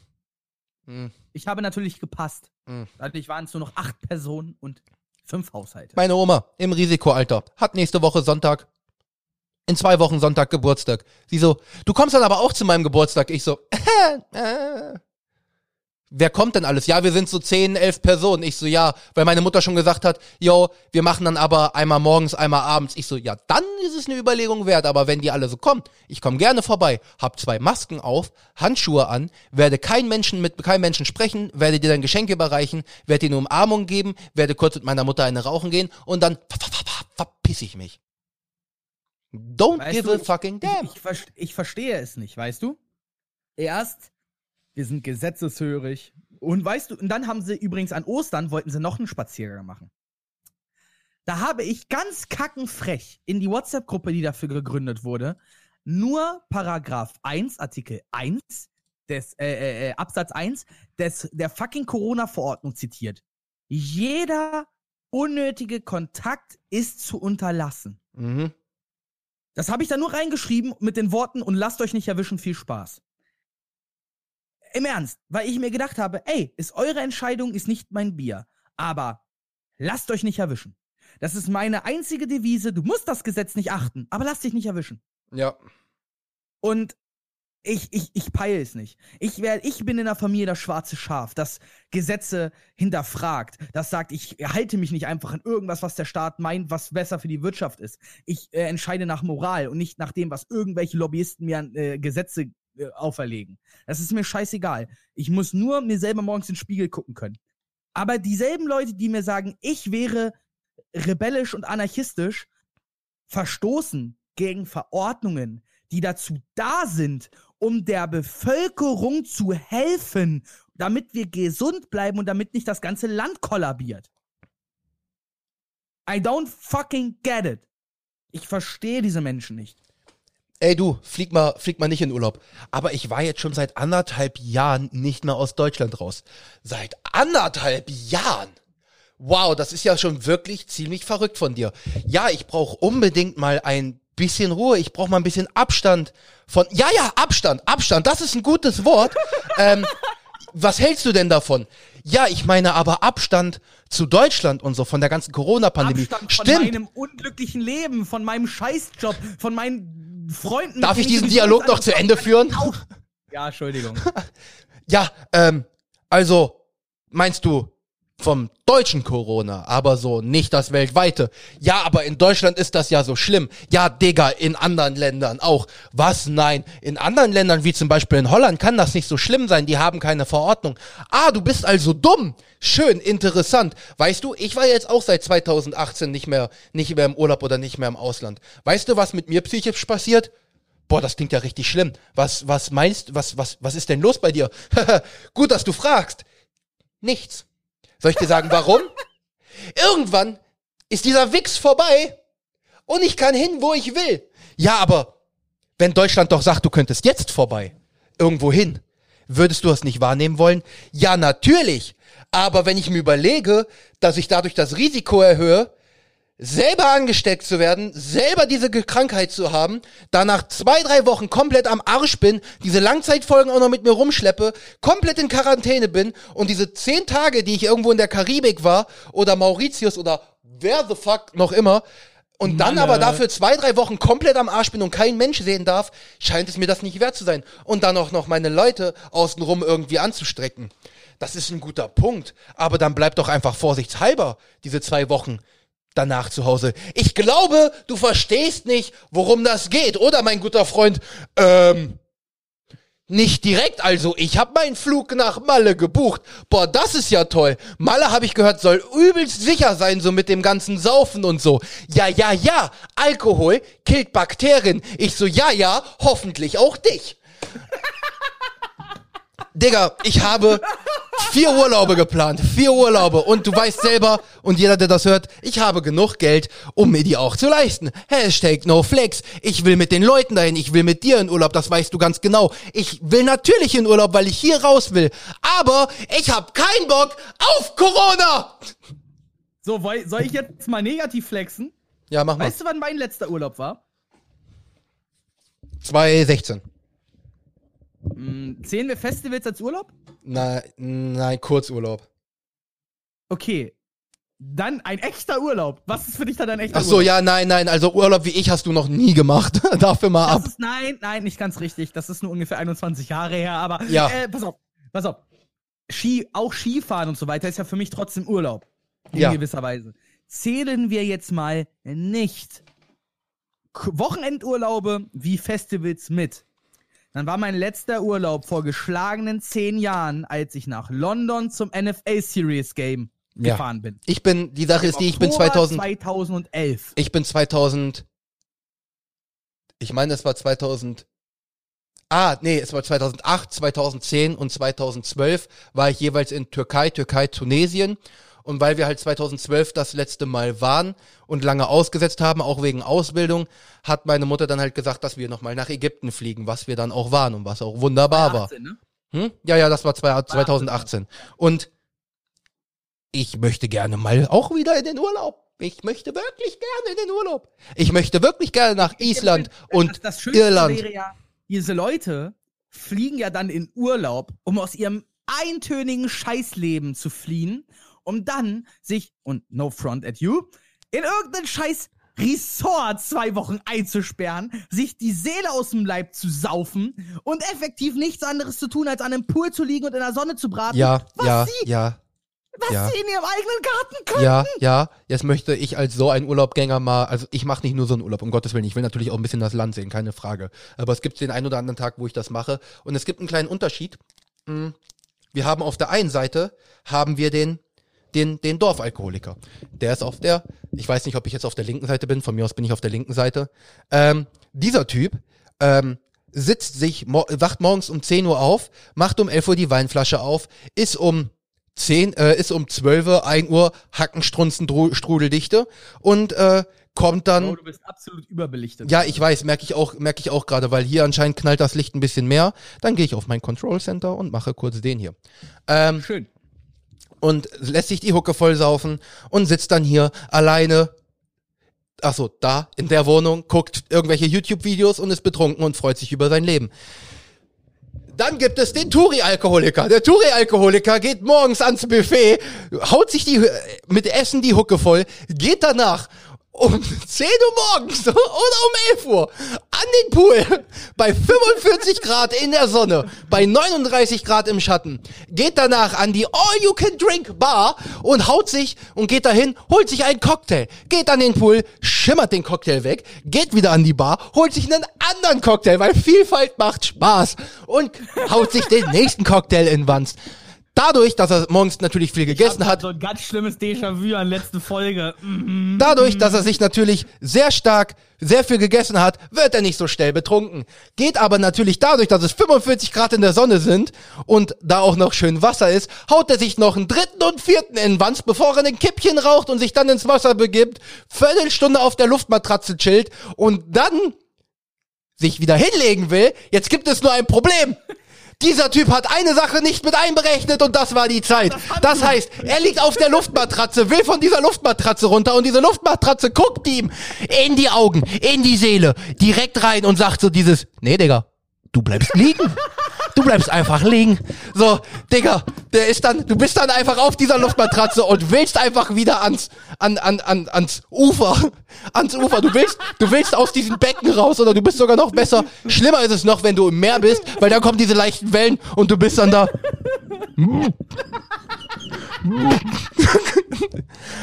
Speaker 2: Mhm.
Speaker 3: Ich habe natürlich gepasst.
Speaker 2: Mhm.
Speaker 3: Dadurch waren es nur noch acht Personen und fünf Haushalte.
Speaker 2: Meine Oma im Risikoalter hat nächste Woche Sonntag, in zwei Wochen Sonntag Geburtstag. Sie so, du kommst dann aber auch zu meinem Geburtstag. Ich so, [LAUGHS] äh. Wer kommt denn alles? Ja, wir sind so zehn, elf Personen. Ich so, ja, weil meine Mutter schon gesagt hat, yo, wir machen dann aber einmal morgens, einmal abends. Ich so, ja, dann ist es eine Überlegung wert. Aber wenn die alle so kommen, ich komme gerne vorbei, hab zwei Masken auf, Handschuhe an, werde kein Menschen mit keinem Menschen sprechen, werde dir dann Geschenke überreichen, werde dir eine Umarmung geben, werde kurz mit meiner Mutter eine rauchen gehen und dann ver- ver- ver- ver- verpiss ich mich. Don't
Speaker 3: Weißt
Speaker 2: give
Speaker 3: du,
Speaker 2: a fucking damn.
Speaker 3: Ich, ich, ich verstehe es nicht, weißt du? Erst Wir sind gesetzeshörig. Und weißt du, und dann haben sie übrigens an Ostern wollten sie noch einen Spaziergang machen. Da habe ich ganz kackenfrech in die WhatsApp-Gruppe, die dafür gegründet wurde, nur Paragraph 1, Artikel 1 des, äh, äh, äh, Absatz 1 des, der fucking Corona-Verordnung zitiert. Jeder unnötige Kontakt ist zu unterlassen.
Speaker 2: Mhm.
Speaker 3: Das habe ich da nur reingeschrieben mit den Worten und lasst euch nicht erwischen, viel Spaß. Im Ernst, weil ich mir gedacht habe, ey, ist eure Entscheidung, ist nicht mein Bier. Aber lasst euch nicht erwischen. Das ist meine einzige Devise. Du musst das Gesetz nicht achten, aber lass dich nicht erwischen.
Speaker 2: Ja.
Speaker 3: Und ich, ich, ich peile es nicht. Ich, wär, ich bin in der Familie das schwarze Schaf, das Gesetze hinterfragt, das sagt, ich halte mich nicht einfach an irgendwas, was der Staat meint, was besser für die Wirtschaft ist. Ich äh, entscheide nach Moral und nicht nach dem, was irgendwelche Lobbyisten mir an äh, Gesetze äh, auferlegen. Das ist mir scheißegal. Ich muss nur mir selber morgens in den Spiegel gucken können. Aber dieselben Leute, die mir sagen, ich wäre rebellisch und anarchistisch, verstoßen gegen Verordnungen, die dazu da sind, um der Bevölkerung zu helfen, damit wir gesund bleiben und damit nicht das ganze Land kollabiert. I don't fucking get it. Ich verstehe diese Menschen nicht.
Speaker 2: Ey du, flieg mal, flieg mal nicht in Urlaub. Aber ich war jetzt schon seit anderthalb Jahren nicht mehr aus Deutschland raus. Seit anderthalb Jahren? Wow, das ist ja schon wirklich ziemlich verrückt von dir. Ja, ich brauche unbedingt mal ein bisschen Ruhe. Ich brauche mal ein bisschen Abstand von. Ja, ja, Abstand, Abstand. Das ist ein gutes Wort. [LAUGHS] ähm, was hältst du denn davon? Ja, ich meine aber Abstand zu Deutschland und so von der ganzen Corona-Pandemie.
Speaker 3: Abstand von
Speaker 2: Stimmt.
Speaker 3: meinem unglücklichen Leben, von meinem Scheißjob, von meinen Freunden.
Speaker 2: Darf ich diesen Dialog noch zu Ende führen?
Speaker 3: Ja, Entschuldigung. [LAUGHS]
Speaker 2: Ja, ähm, also meinst du vom deutschen Corona, aber so nicht das weltweite. Ja, aber in Deutschland ist das ja so schlimm. Ja, Digga, in anderen Ländern auch. Was? Nein. In anderen Ländern, wie zum Beispiel in Holland, kann das nicht so schlimm sein. Die haben keine Verordnung. Ah, du bist also dumm. Schön, interessant. Weißt du, ich war jetzt auch seit 2018 nicht mehr, nicht mehr im Urlaub oder nicht mehr im Ausland. Weißt du, was mit mir psychisch passiert? Boah, das klingt ja richtig schlimm. Was, was meinst, was, was, was ist denn los bei dir? [LAUGHS] Gut, dass du fragst. Nichts. Soll ich dir sagen, warum? Irgendwann ist dieser Wichs vorbei und ich kann hin, wo ich will. Ja, aber wenn Deutschland doch sagt, du könntest jetzt vorbei, irgendwo hin, würdest du das nicht wahrnehmen wollen? Ja, natürlich. Aber wenn ich mir überlege, dass ich dadurch das Risiko erhöhe, selber angesteckt zu werden, selber diese Krankheit zu haben, danach zwei, drei Wochen komplett am Arsch bin, diese Langzeitfolgen auch noch mit mir rumschleppe, komplett in Quarantäne bin und diese zehn Tage, die ich irgendwo in der Karibik war oder Mauritius oder wer the fuck noch immer, und dann aber dafür zwei, drei Wochen komplett am Arsch bin und kein Mensch sehen darf, scheint es mir das nicht wert zu sein. Und dann auch noch meine Leute außenrum irgendwie anzustrecken. Das ist ein guter Punkt. Aber dann bleib doch einfach vorsichtshalber diese zwei Wochen danach zu Hause. Ich glaube, du verstehst nicht, worum das geht, oder mein guter Freund? Ähm, nicht direkt, also ich habe meinen Flug nach Malle gebucht. Boah, das ist ja toll. Malle habe ich gehört, soll übelst sicher sein, so mit dem ganzen Saufen und so. Ja, ja, ja, Alkohol killt Bakterien. Ich so, ja, ja, hoffentlich auch dich. Digga, ich habe vier Urlaube geplant. Vier Urlaube. Und du weißt selber, und jeder, der das hört, ich habe genug Geld, um mir die auch zu leisten. Hashtag no flex. Ich will mit den Leuten dahin. Ich will mit dir in Urlaub. Das weißt du ganz genau. Ich will natürlich in Urlaub, weil ich hier raus will. Aber ich habe keinen Bock auf Corona.
Speaker 3: So, soll ich jetzt mal negativ flexen?
Speaker 2: Ja, mach mal.
Speaker 3: Weißt du, wann mein letzter Urlaub war?
Speaker 2: 2016.
Speaker 3: Hm, zählen wir Festivals als Urlaub?
Speaker 2: Nein, nein, Kurzurlaub.
Speaker 3: Okay. Dann ein echter Urlaub. Was ist für dich dann ein echter
Speaker 2: Ach so,
Speaker 3: Urlaub?
Speaker 2: ja, nein, nein. Also Urlaub wie ich hast du noch nie gemacht. [LAUGHS] Dafür mal ab.
Speaker 3: Das ist, nein, nein, nicht ganz richtig. Das ist nur ungefähr 21 Jahre her, aber
Speaker 2: Ja.
Speaker 3: äh, pass auf, pass auf. Ski, auch Skifahren und so weiter ist ja für mich trotzdem Urlaub. In
Speaker 2: Ja.
Speaker 3: gewisser Weise. Zählen wir jetzt mal nicht Wochenendurlaube wie Festivals mit. Dann war mein letzter Urlaub vor geschlagenen zehn Jahren, als ich nach London zum NFL Series Game
Speaker 2: Ja.
Speaker 3: gefahren bin.
Speaker 2: Ich bin, die Sache ist die, ich bin
Speaker 3: Oktober
Speaker 2: 2000,
Speaker 3: 2011.
Speaker 2: ich bin 2000, ich meine, das war 2008 Ah, nee, es war 2008, 2010 und 2012 war ich jeweils in Türkei, Türkei, Tunesien. Und weil wir halt 2012 das letzte Mal waren und lange ausgesetzt haben, auch wegen Ausbildung, hat meine Mutter dann halt gesagt, dass wir nochmal nach Ägypten fliegen, was wir dann auch waren und was auch wunderbar war.
Speaker 3: 18, ne?
Speaker 2: Hm? Ja, ja, das war zwei- 2018. Und ich möchte gerne mal auch wieder in den Urlaub. Ich möchte wirklich gerne in den Urlaub. Ich möchte wirklich gerne nach Island und
Speaker 3: das, das Schönste
Speaker 2: Irland.
Speaker 3: wäre ja, diese Leute fliegen ja dann in Urlaub, um aus ihrem eintönigen Scheißleben zu fliehen, um dann sich, und no front at you, in irgendein scheiß Resort zwei Wochen einzusperren, sich die Seele aus dem Leib zu saufen und effektiv nichts anderes zu tun, als an einem Pool zu liegen und in der Sonne zu braten,
Speaker 2: ja,
Speaker 3: was
Speaker 2: ja,
Speaker 3: sie,
Speaker 2: ja,
Speaker 3: was
Speaker 2: ja.
Speaker 3: sie in ihrem eigenen Garten können.
Speaker 2: ja, ja. Jetzt möchte ich als so ein Urlaubgänger mal, also ich mache nicht nur so einen Urlaub, um Gottes Willen. Ich will natürlich auch ein bisschen das Land sehen, keine Frage. Aber es gibt den einen oder anderen Tag, wo ich das mache. Und es gibt einen kleinen Unterschied. Hm, Wir haben auf der einen Seite, haben wir den, den, den Dorfalkoholiker. Der ist auf der, ich weiß nicht, ob ich jetzt auf der linken Seite bin, von mir aus bin ich auf der linken Seite. Ähm, dieser Typ, ähm, sitzt sich, mo wacht morgens um 10 Uhr auf, macht um 11 Uhr die Weinflasche auf, ist um 10, äh, ist um 12 Uhr, 1 Uhr Hackenstrunzen Strudeldichte und äh, kommt dann.
Speaker 3: Oh, du bist absolut überbelichtet.
Speaker 2: Ja, ich weiß, merke ich auch, merke ich auch gerade, weil hier anscheinend knallt das Licht ein bisschen mehr. Dann gehe ich auf mein Control Center und mache kurz den hier. Ähm,
Speaker 3: Schön.
Speaker 2: Und lässt sich die Hucke vollsaufen und sitzt dann hier alleine. Ach so, da in der Wohnung, guckt irgendwelche YouTube-Videos und ist betrunken und freut sich über sein Leben. Dann gibt es den Touri-Alkoholiker. Der Touri-Alkoholiker geht morgens ans Buffet, haut sich die, mit Essen die Hucke voll, geht danach um [LAUGHS] 10 Uhr morgens [LAUGHS] oder um 11 Uhr an den Pool [LAUGHS] bei 45 Grad in der Sonne, bei 39 Grad im Schatten, geht danach an die All-You-Can-Drink-Bar und haut sich und geht dahin, holt sich einen Cocktail, geht an den Pool, schimmert den Cocktail weg, geht wieder an die Bar, holt sich einen anderen Cocktail, weil Vielfalt macht Spaß und haut sich den nächsten Cocktail in Wanst. Dadurch, dass er morgens natürlich viel gegessen hat,
Speaker 3: So ein ganz schlimmes Déjà-vu an letzte Folge. Mhm.
Speaker 2: Dadurch, dass er sich natürlich sehr stark, sehr viel gegessen hat, wird er nicht so schnell betrunken. Geht aber natürlich dadurch, dass es 45 Grad in der Sonne sind und da auch noch schön Wasser ist, haut er sich noch einen dritten und vierten in Wanst, bevor er ein Kippchen raucht und sich dann ins Wasser begibt, Viertelstunde auf der Luftmatratze chillt und dann sich wieder hinlegen will. Jetzt gibt es nur ein Problem. Dieser Typ hat eine Sache nicht mit einberechnet und das war die Zeit. Das heißt, er liegt auf der Luftmatratze, will von dieser Luftmatratze runter und diese Luftmatratze guckt ihm in die Augen, in die Seele, direkt rein und sagt so dieses, nee, Digga, du bleibst liegen. [LAUGHS] Du bleibst einfach liegen. So, Digga, der ist dann, du bist dann einfach auf dieser Luftmatratze und willst einfach wieder ans, an, an, an, ans Ufer. Ans Ufer. Du willst, du willst aus diesem Becken raus oder du bist sogar noch besser. Schlimmer ist es noch, wenn du im Meer bist, weil dann kommen diese leichten Wellen und du bist dann da.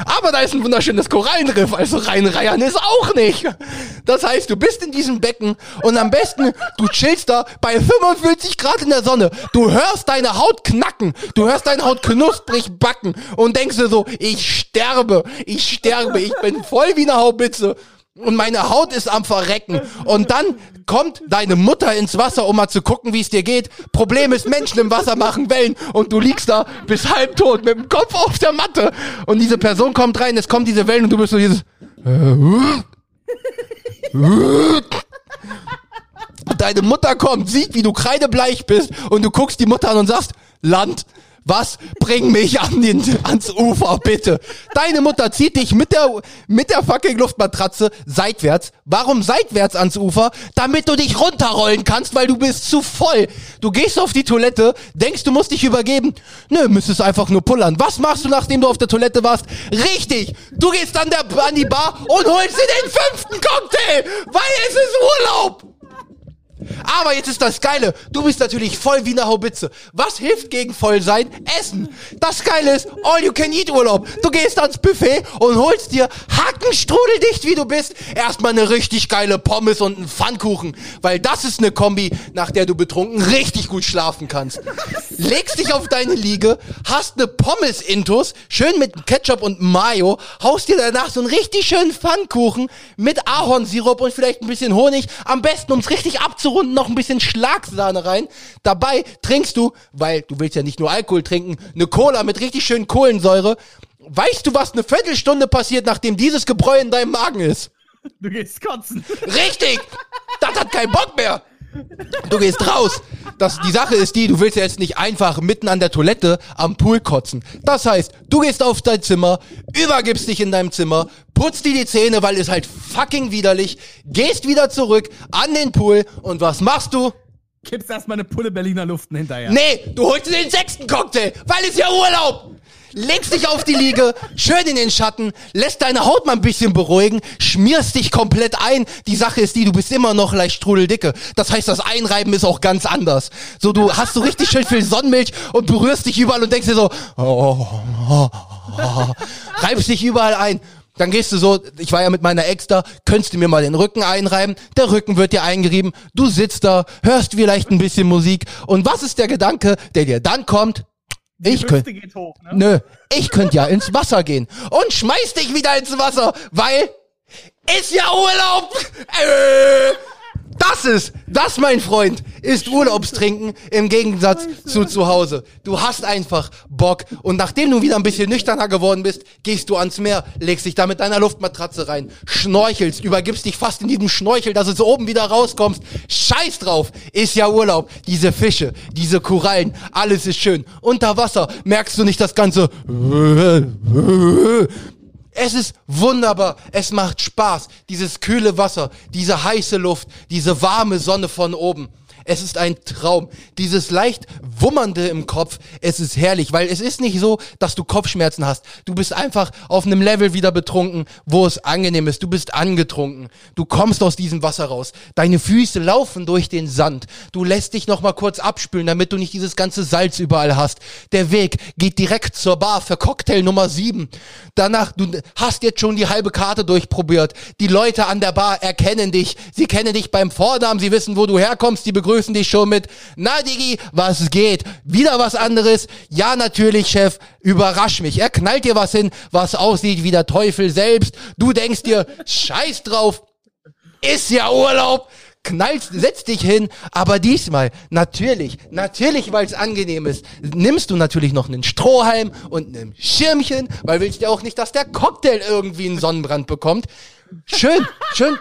Speaker 2: Aber da ist ein wunderschönes Korallenriff, also reinreiern ist auch nicht. Das heißt, du bist in diesem Becken und am besten, du chillst da bei 45 Grad in der Sonne. Du hörst deine Haut knacken, du hörst deine Haut knusprig backen und denkst dir so, ich sterbe, ich sterbe, ich bin voll wie eine Haubitze. Und meine Haut ist am Verrecken. Und dann kommt deine Mutter ins Wasser, um mal zu gucken, wie es dir geht. Problem ist, Menschen im Wasser machen Wellen und du liegst da bis halbtot mit dem Kopf auf der Matte. Und diese Person kommt rein, es kommen diese Wellen und du bist so dieses. Deine Mutter kommt, sieht, wie du kreidebleich bist und du guckst die Mutter an und sagst, Land, was? Bring mich an den, ans Ufer, bitte. Deine Mutter zieht dich mit der, mit der fucking Luftmatratze seitwärts. Warum seitwärts ans Ufer? Damit du dich runterrollen kannst, weil du bist zu voll. Du gehst auf die Toilette, denkst, du musst dich übergeben. Nö, müsstest einfach nur pullern. Was machst du, nachdem du auf der Toilette warst? Richtig! Du gehst an, der, an die Bar und holst dir den fünften Cocktail, weil es ist Urlaub! Aber jetzt ist das Geile. Du bist natürlich voll wie eine Haubitze. Was hilft gegen Vollsein? Essen. Das Geile ist All-You-Can-Eat-Urlaub. Du gehst ans Buffet und holst dir hackenstrudeldicht, wie du bist, erstmal eine richtig geile Pommes und einen Pfannkuchen. Weil das ist eine Kombi, nach der du betrunken richtig gut schlafen kannst. Legst dich auf deine Liege, hast eine Pommes-Intus, schön mit Ketchup und Mayo, haust dir danach so einen richtig schönen Pfannkuchen mit Ahornsirup und vielleicht ein bisschen Honig. Am besten, um's richtig abzurunden, kommt noch ein bisschen Schlagsahne rein. Dabei trinkst du, weil du willst ja nicht nur Alkohol trinken, eine Cola mit richtig schön Kohlensäure. Weißt du, was eine Viertelstunde passiert, nachdem dieses Gebräu in deinem Magen ist?
Speaker 3: Du gehst kotzen.
Speaker 2: Richtig! Das hat keinen Bock mehr! Du gehst raus. Das, die Sache ist die, du willst ja jetzt nicht einfach mitten an der Toilette am Pool kotzen. Das heißt, du gehst auf dein Zimmer, übergibst dich in deinem Zimmer, putzt dir die Zähne, weil es halt fucking widerlich, gehst wieder zurück an den Pool und was machst du?
Speaker 3: Kippst erstmal eine Pulle Berliner Luften hinterher.
Speaker 2: Nee, du holst dir den sechsten Cocktail, weil es ja Urlaub. Legst dich auf die Liege, schön in den Schatten, lässt deine Haut mal ein bisschen beruhigen, schmierst dich komplett ein. Die Sache ist die, du bist immer noch leicht strudeldicke. Das heißt, das Einreiben ist auch ganz anders. So, du hast so richtig schön viel Sonnenmilch und berührst dich überall und denkst dir so, oh, oh, oh, reibst dich überall ein. Dann gehst du so, ich war ja mit meiner Ex da, könntest du mir mal den Rücken einreiben, der Rücken wird dir eingerieben, du sitzt da, hörst vielleicht ein bisschen Musik und was ist der Gedanke, der dir dann kommt? Ich könnte,
Speaker 3: geht hoch, ne?
Speaker 2: nö, ich könnte ja ins Wasser gehen und schmeiß dich wieder ins Wasser, weil ist ja Urlaub. Äh, das ist, das mein Freund, ist Urlaubstrinken im Gegensatz zu zu Hause. Du hast einfach Bock und nachdem du wieder ein bisschen nüchterner geworden bist, gehst du ans Meer, legst dich da mit deiner Luftmatratze rein, schnorchelst, übergibst dich fast in diesem Schnorchel, dass du oben wieder rauskommst. Scheiß drauf, ist ja Urlaub. Diese Fische, diese Korallen, alles ist schön. Unter Wasser merkst du nicht das ganze es ist wunderbar. Es macht Spaß. Dieses kühle Wasser, diese heiße Luft, diese warme Sonne von oben. Es ist ein Traum. Dieses leicht wummernde im Kopf, es ist herrlich, weil es ist nicht so, dass du Kopfschmerzen hast. Du bist einfach auf einem Level wieder betrunken, wo es angenehm ist. Du bist angetrunken. Du kommst aus diesem Wasser raus. Deine Füße laufen durch den Sand. Du lässt dich noch mal kurz abspülen, damit du nicht dieses ganze Salz überall hast. Der Weg geht direkt zur Bar für Cocktail Nummer 7. Danach, du hast jetzt schon die halbe Karte durchprobiert. Die Leute an der Bar erkennen dich. Sie kennen dich beim Vornamen. Sie wissen, wo du herkommst. Die begrüßen dich schon mit, na Digi, was geht? Wieder was anderes? Ja, natürlich, Chef, überrasch mich. Er knallt dir was hin, was aussieht wie der Teufel selbst. Du denkst dir, [LAUGHS] scheiß drauf, ist ja Urlaub. Knallst, setz dich hin, aber diesmal, natürlich, natürlich, weil es angenehm ist, nimmst du natürlich noch einen Strohhalm und ein Schirmchen, weil willst ja auch nicht, dass der Cocktail irgendwie einen Sonnenbrand bekommt. Schön, schön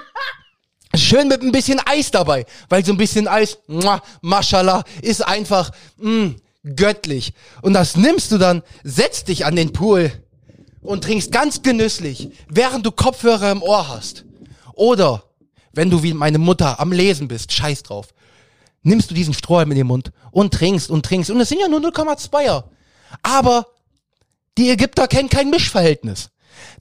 Speaker 2: Schön mit ein bisschen Eis dabei, weil so ein bisschen Eis, muah, mashallah, ist einfach mh, göttlich. Und das nimmst du dann, setzt dich an den Pool und trinkst ganz genüsslich, während du Kopfhörer im Ohr hast. Oder wenn du wie meine Mutter am Lesen bist, scheiß drauf, nimmst du diesen Strohhalm in den Mund und trinkst und trinkst. Und es sind ja nur 0,2er. Aber die Ägypter kennen kein Mischverhältnis.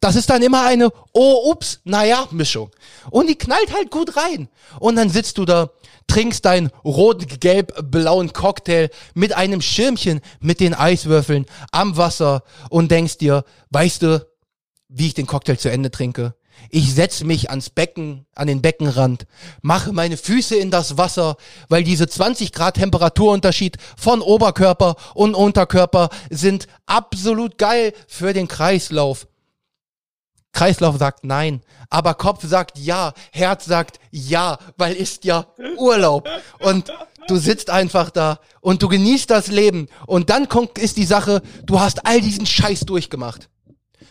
Speaker 2: Das ist dann immer eine Oh, ups, naja, Mischung. Und die knallt halt gut rein. Und dann sitzt du da, trinkst deinen rot-gelb-blauen Cocktail mit einem Schirmchen mit den Eiswürfeln am Wasser und denkst dir, weißt du, wie ich den Cocktail zu Ende trinke? Ich setze mich ans Becken, an den Beckenrand, mache meine Füße in das Wasser, weil diese 20 Grad Temperaturunterschied von Oberkörper und Unterkörper sind absolut geil für den Kreislauf. Kreislauf sagt nein, aber Kopf sagt ja, Herz sagt ja, weil ist ja Urlaub. Und du sitzt einfach da und du genießt das Leben. Und dann kommt, ist die Sache, du hast all diesen Scheiß durchgemacht.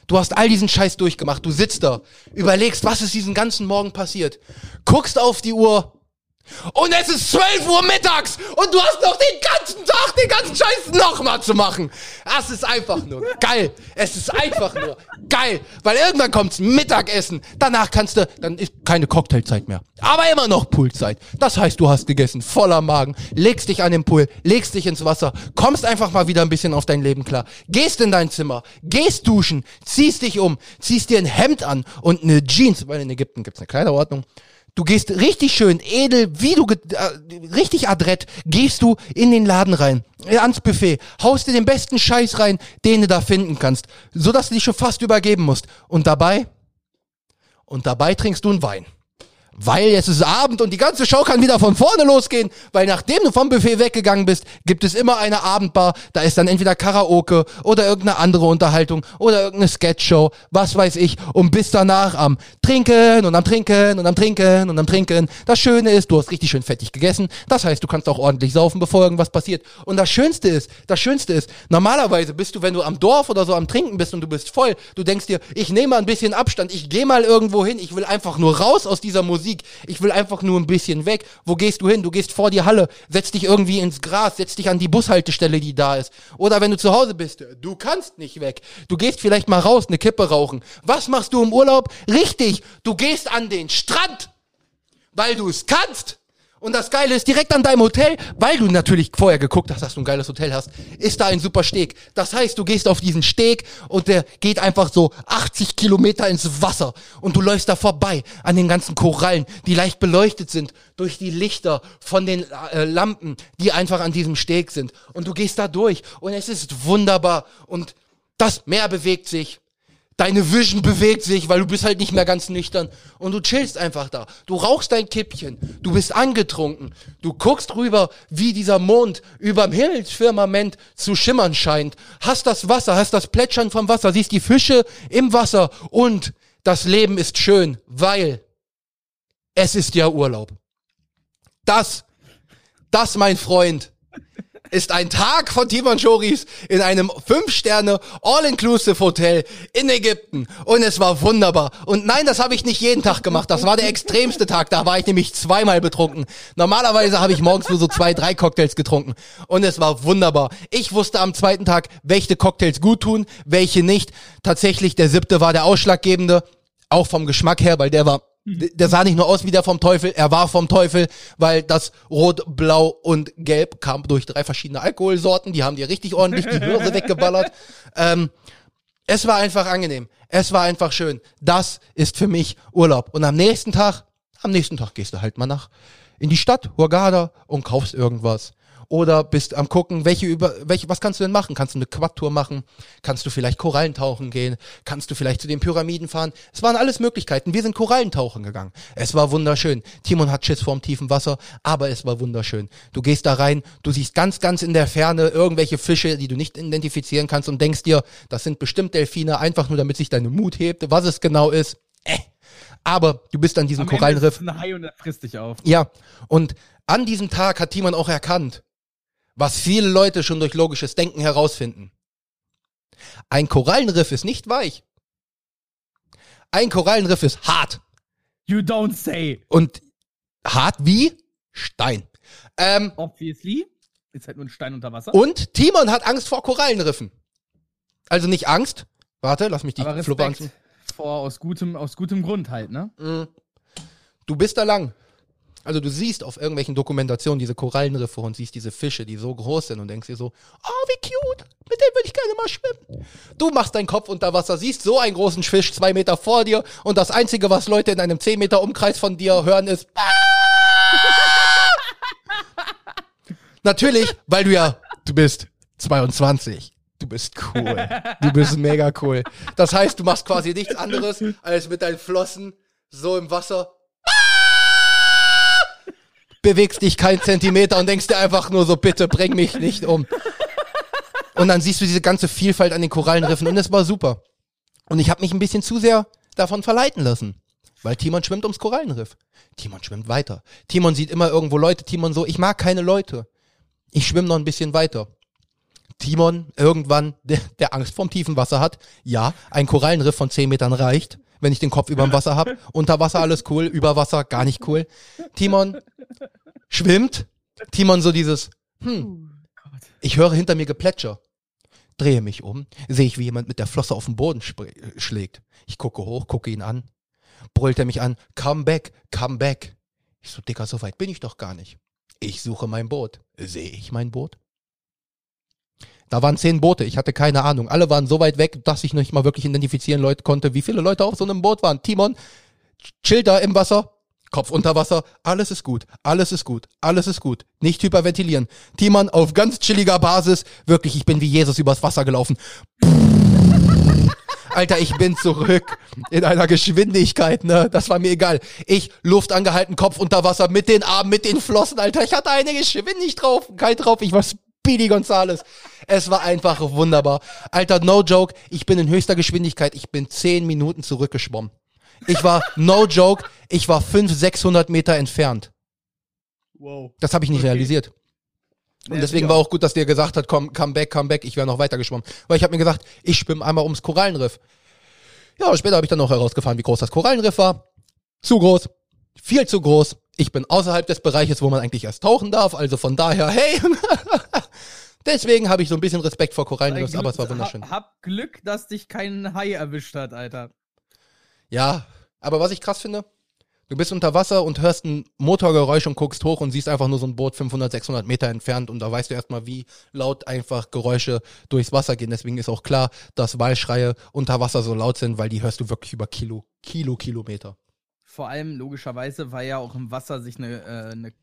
Speaker 2: Du hast all diesen Scheiß durchgemacht. Du sitzt da, überlegst, was ist diesen ganzen Morgen passiert. Guckst auf die Uhr und es ist 12 Uhr mittags und du hast noch den ganzen Tag den ganzen Scheiß nochmal zu machen. Das ist einfach nur geil. Es ist einfach nur geil. Weil irgendwann kommt's Mittagessen. Danach kannst du, dann ist keine Cocktailzeit mehr. Aber immer noch Poolzeit. Das heißt, du hast gegessen, voller Magen, legst dich an den Pool, legst dich ins Wasser, kommst einfach mal wieder ein bisschen auf dein Leben klar. Gehst in dein Zimmer, gehst duschen, ziehst dich um, ziehst dir ein Hemd an und eine Jeans, weil in Ägypten gibt's eine Kleiderordnung Du gehst richtig schön edel, wie du äh, richtig adrett, gehst du in den Laden rein, äh, ans Buffet, haust dir den besten Scheiß rein, den du da finden kannst, so dass du dich schon fast übergeben musst. Und dabei, und dabei trinkst du einen Wein. Weil es ist Abend und die ganze Show kann wieder von vorne losgehen, weil nachdem du vom Buffet weggegangen bist, gibt es immer eine Abendbar, da ist dann entweder Karaoke oder irgendeine andere Unterhaltung oder irgendeine Sketchshow, was weiß ich, und bist danach am Trinken und am Trinken und am Trinken und am Trinken. Das Schöne ist, du hast richtig schön fettig gegessen, das heißt, du kannst auch ordentlich saufen, bevor irgendwas passiert. Und das Schönste ist, das Schönste ist, normalerweise bist du, wenn du am Dorf oder so am Trinken bist und du bist voll, du denkst dir, ich nehme mal ein bisschen Abstand, ich gehe mal irgendwo hin, ich will einfach nur raus aus dieser Musik Musik. Ich will einfach nur ein bisschen weg. Wo gehst du hin? Du gehst vor die Halle, setz dich irgendwie ins Gras, setz dich an die Bushaltestelle, die da ist. Oder wenn du zu Hause bist, du kannst nicht weg. Du gehst vielleicht mal raus, eine Kippe rauchen. Was machst du im Urlaub? Richtig, du gehst an den Strand, weil du es kannst. Und das Geile ist, direkt an deinem Hotel, weil du natürlich vorher geguckt hast, dass du ein geiles Hotel hast, ist da ein super Steg. Das heißt, du gehst auf diesen Steg und der geht einfach so 80 Kilometer ins Wasser und du läufst da vorbei an den ganzen Korallen, die leicht beleuchtet sind durch die Lichter von den äh, Lampen, die einfach an diesem Steg sind. Und du gehst da durch und es ist wunderbar und das Meer bewegt sich deine Vision bewegt sich, weil du bist halt nicht mehr ganz nüchtern und du chillst einfach da. Du rauchst dein Kippchen, du bist angetrunken, du guckst rüber, wie dieser Mond überm Himmelsfirmament zu schimmern scheint, hast das Wasser, hast das Plätschern vom Wasser, siehst die Fische im Wasser und das Leben ist schön, weil es ist ja Urlaub. Das, das, mein Freund, ist ein Tag von Timon Choris in einem 5-Sterne All-Inclusive Hotel in Ägypten. Und es war wunderbar. Und nein, das habe ich nicht jeden Tag gemacht. Das war der extremste Tag. Da war ich nämlich zweimal betrunken. Normalerweise habe ich morgens nur so zwei, drei Cocktails getrunken. Und es war wunderbar. Ich wusste am zweiten Tag, welche Cocktails gut tun, welche nicht. Tatsächlich, der siebte war der ausschlaggebende. Auch vom Geschmack her, weil der war der sah nicht nur aus wie der vom Teufel, er war vom Teufel, weil das Rot, Blau und Gelb kam durch drei verschiedene Alkoholsorten, die haben dir richtig ordentlich die Hörse [LAUGHS] weggeballert. Ähm, es war einfach angenehm. Es war einfach schön. Das ist für mich Urlaub. Und am nächsten Tag, am nächsten Tag gehst du halt mal nach in die Stadt, Hurghada und kaufst irgendwas oder bist am gucken, welche über welche was kannst du denn machen? Kannst du eine Quad-Tour machen? Kannst du vielleicht Korallentauchen gehen? Kannst du vielleicht zu den Pyramiden fahren? Es waren alles Möglichkeiten. Wir sind Korallentauchen gegangen. Es war wunderschön. Timon hat Schiss vorm tiefen Wasser, aber es war wunderschön. Du gehst da rein, du siehst ganz ganz in der Ferne irgendwelche Fische, die du nicht identifizieren kannst und denkst dir, das sind bestimmt Delfine, einfach nur damit sich deine Mut hebt. Was es genau ist, äh. Aber du bist an diesem
Speaker 3: Am
Speaker 2: Korallenriff.
Speaker 3: Ende ist ein Hai und er frisst dich auf.
Speaker 2: Ja, und an diesem Tag hat Timon auch erkannt, was viele Leute schon durch logisches Denken herausfinden. Ein Korallenriff ist nicht weich. Ein Korallenriff ist hart.
Speaker 3: You don't say.
Speaker 2: Und hart wie Stein. Ähm,
Speaker 3: Obviously. Ist halt nur ein Stein unter Wasser.
Speaker 2: und Timon hat Angst vor Korallenriffen. Also nicht Angst. Warte, lass mich die anziehen.
Speaker 3: vor aus gutem, aus gutem Grund halt, ne?
Speaker 2: Du bist da lang. Also du siehst auf irgendwelchen Dokumentationen diese Korallenriffe und siehst diese Fische, die so groß sind und denkst dir so, oh, wie cute, mit dem würde ich gerne mal schwimmen. Du machst deinen Kopf unter Wasser, siehst so einen großen Fisch zwei Meter vor dir und das Einzige, was Leute in einem 10 Meter Umkreis von dir hören, ist [LAUGHS] Natürlich, weil du ja, du bist 22. Du bist cool. Du bist mega cool. Das heißt, du machst quasi nichts anderes, als mit deinen Flossen so im Wasser bewegst dich keinen Zentimeter und denkst dir einfach nur so, bitte bring mich nicht um. Und dann siehst du diese ganze Vielfalt an den Korallenriffen und es war super. Und ich habe mich ein bisschen zu sehr davon verleiten lassen. Weil Timon schwimmt ums Korallenriff. Timon schwimmt weiter. Timon sieht immer irgendwo Leute. Timon so, ich mag keine Leute. Ich schwimme noch ein bisschen weiter. Timon irgendwann, der, der Angst vorm tiefen Wasser hat. Ja, ein Korallenriff von 10 Metern reicht, wenn ich den Kopf überm Wasser hab. [LAUGHS] Unter Wasser alles cool, über Wasser gar nicht cool. Timon schwimmt. Timon so dieses, hm,
Speaker 3: Gott.
Speaker 2: ich höre hinter mir Geplätscher. Drehe mich um, sehe ich, wie jemand mit der Flosse auf den Boden spr- schlägt. Ich gucke hoch, gucke ihn an. Brüllt er mich an, come back, come back. Ich so, Dicker, so weit bin ich doch gar nicht. Ich suche mein Boot. Sehe ich mein Boot? Da waren zehn Boote, ich hatte keine Ahnung. Alle waren so weit weg, dass ich nicht mal wirklich identifizieren Leute konnte, wie viele Leute auf so einem Boot waren. Timon, chill da im Wasser, Kopf unter Wasser, alles ist gut, alles ist gut, alles ist gut. Nicht hyperventilieren. Timon auf ganz chilliger Basis, wirklich, ich bin wie Jesus übers Wasser gelaufen. [LAUGHS] Alter, ich bin zurück in einer Geschwindigkeit, ne? Das war mir egal. Ich, Luft angehalten, Kopf unter Wasser, mit den Armen, mit den Flossen, Alter. Ich hatte eine Geschwindigkeit drauf, kein drauf. Ich war Speedy Gonzales. Es war einfach wunderbar. Alter, no joke. Ich bin in höchster Geschwindigkeit. Ich bin zehn Minuten zurückgeschwommen. Ich war, no joke, ich war 500, 600 Meter entfernt.
Speaker 3: Wow.
Speaker 2: Das habe ich nicht
Speaker 3: Okay.
Speaker 2: realisiert. Und
Speaker 3: Ja,
Speaker 2: deswegen war auch gut, dass der gesagt hat, komm, come back, come back, ich wäre noch weiter geschwommen. Weil ich habe mir gesagt, ich schwimme einmal ums Korallenriff. Ja, später habe ich dann auch herausgefahren, wie groß das Korallenriff war. Zu groß, viel zu groß. Ich bin außerhalb des Bereiches, wo man eigentlich erst tauchen darf, also von daher, hey. [LAUGHS] Deswegen habe ich so ein bisschen Respekt vor Korallenriffs, aber es war wunderschön.
Speaker 3: Hab, hab Glück, dass dich kein Hai erwischt hat, Alter.
Speaker 2: Ja, aber was ich krass finde, du bist unter Wasser und hörst ein Motorgeräusch und guckst hoch und siehst einfach nur so ein Boot 500, 600 Meter entfernt und da weißt du erstmal, wie laut einfach Geräusche durchs Wasser gehen. Deswegen ist auch klar, dass Walschreie unter Wasser so laut sind, weil die hörst du wirklich über Kilo, Kilo, Kilometer.
Speaker 3: Vor allem logischerweise, weil ja auch im Wasser sich eine, äh, eine,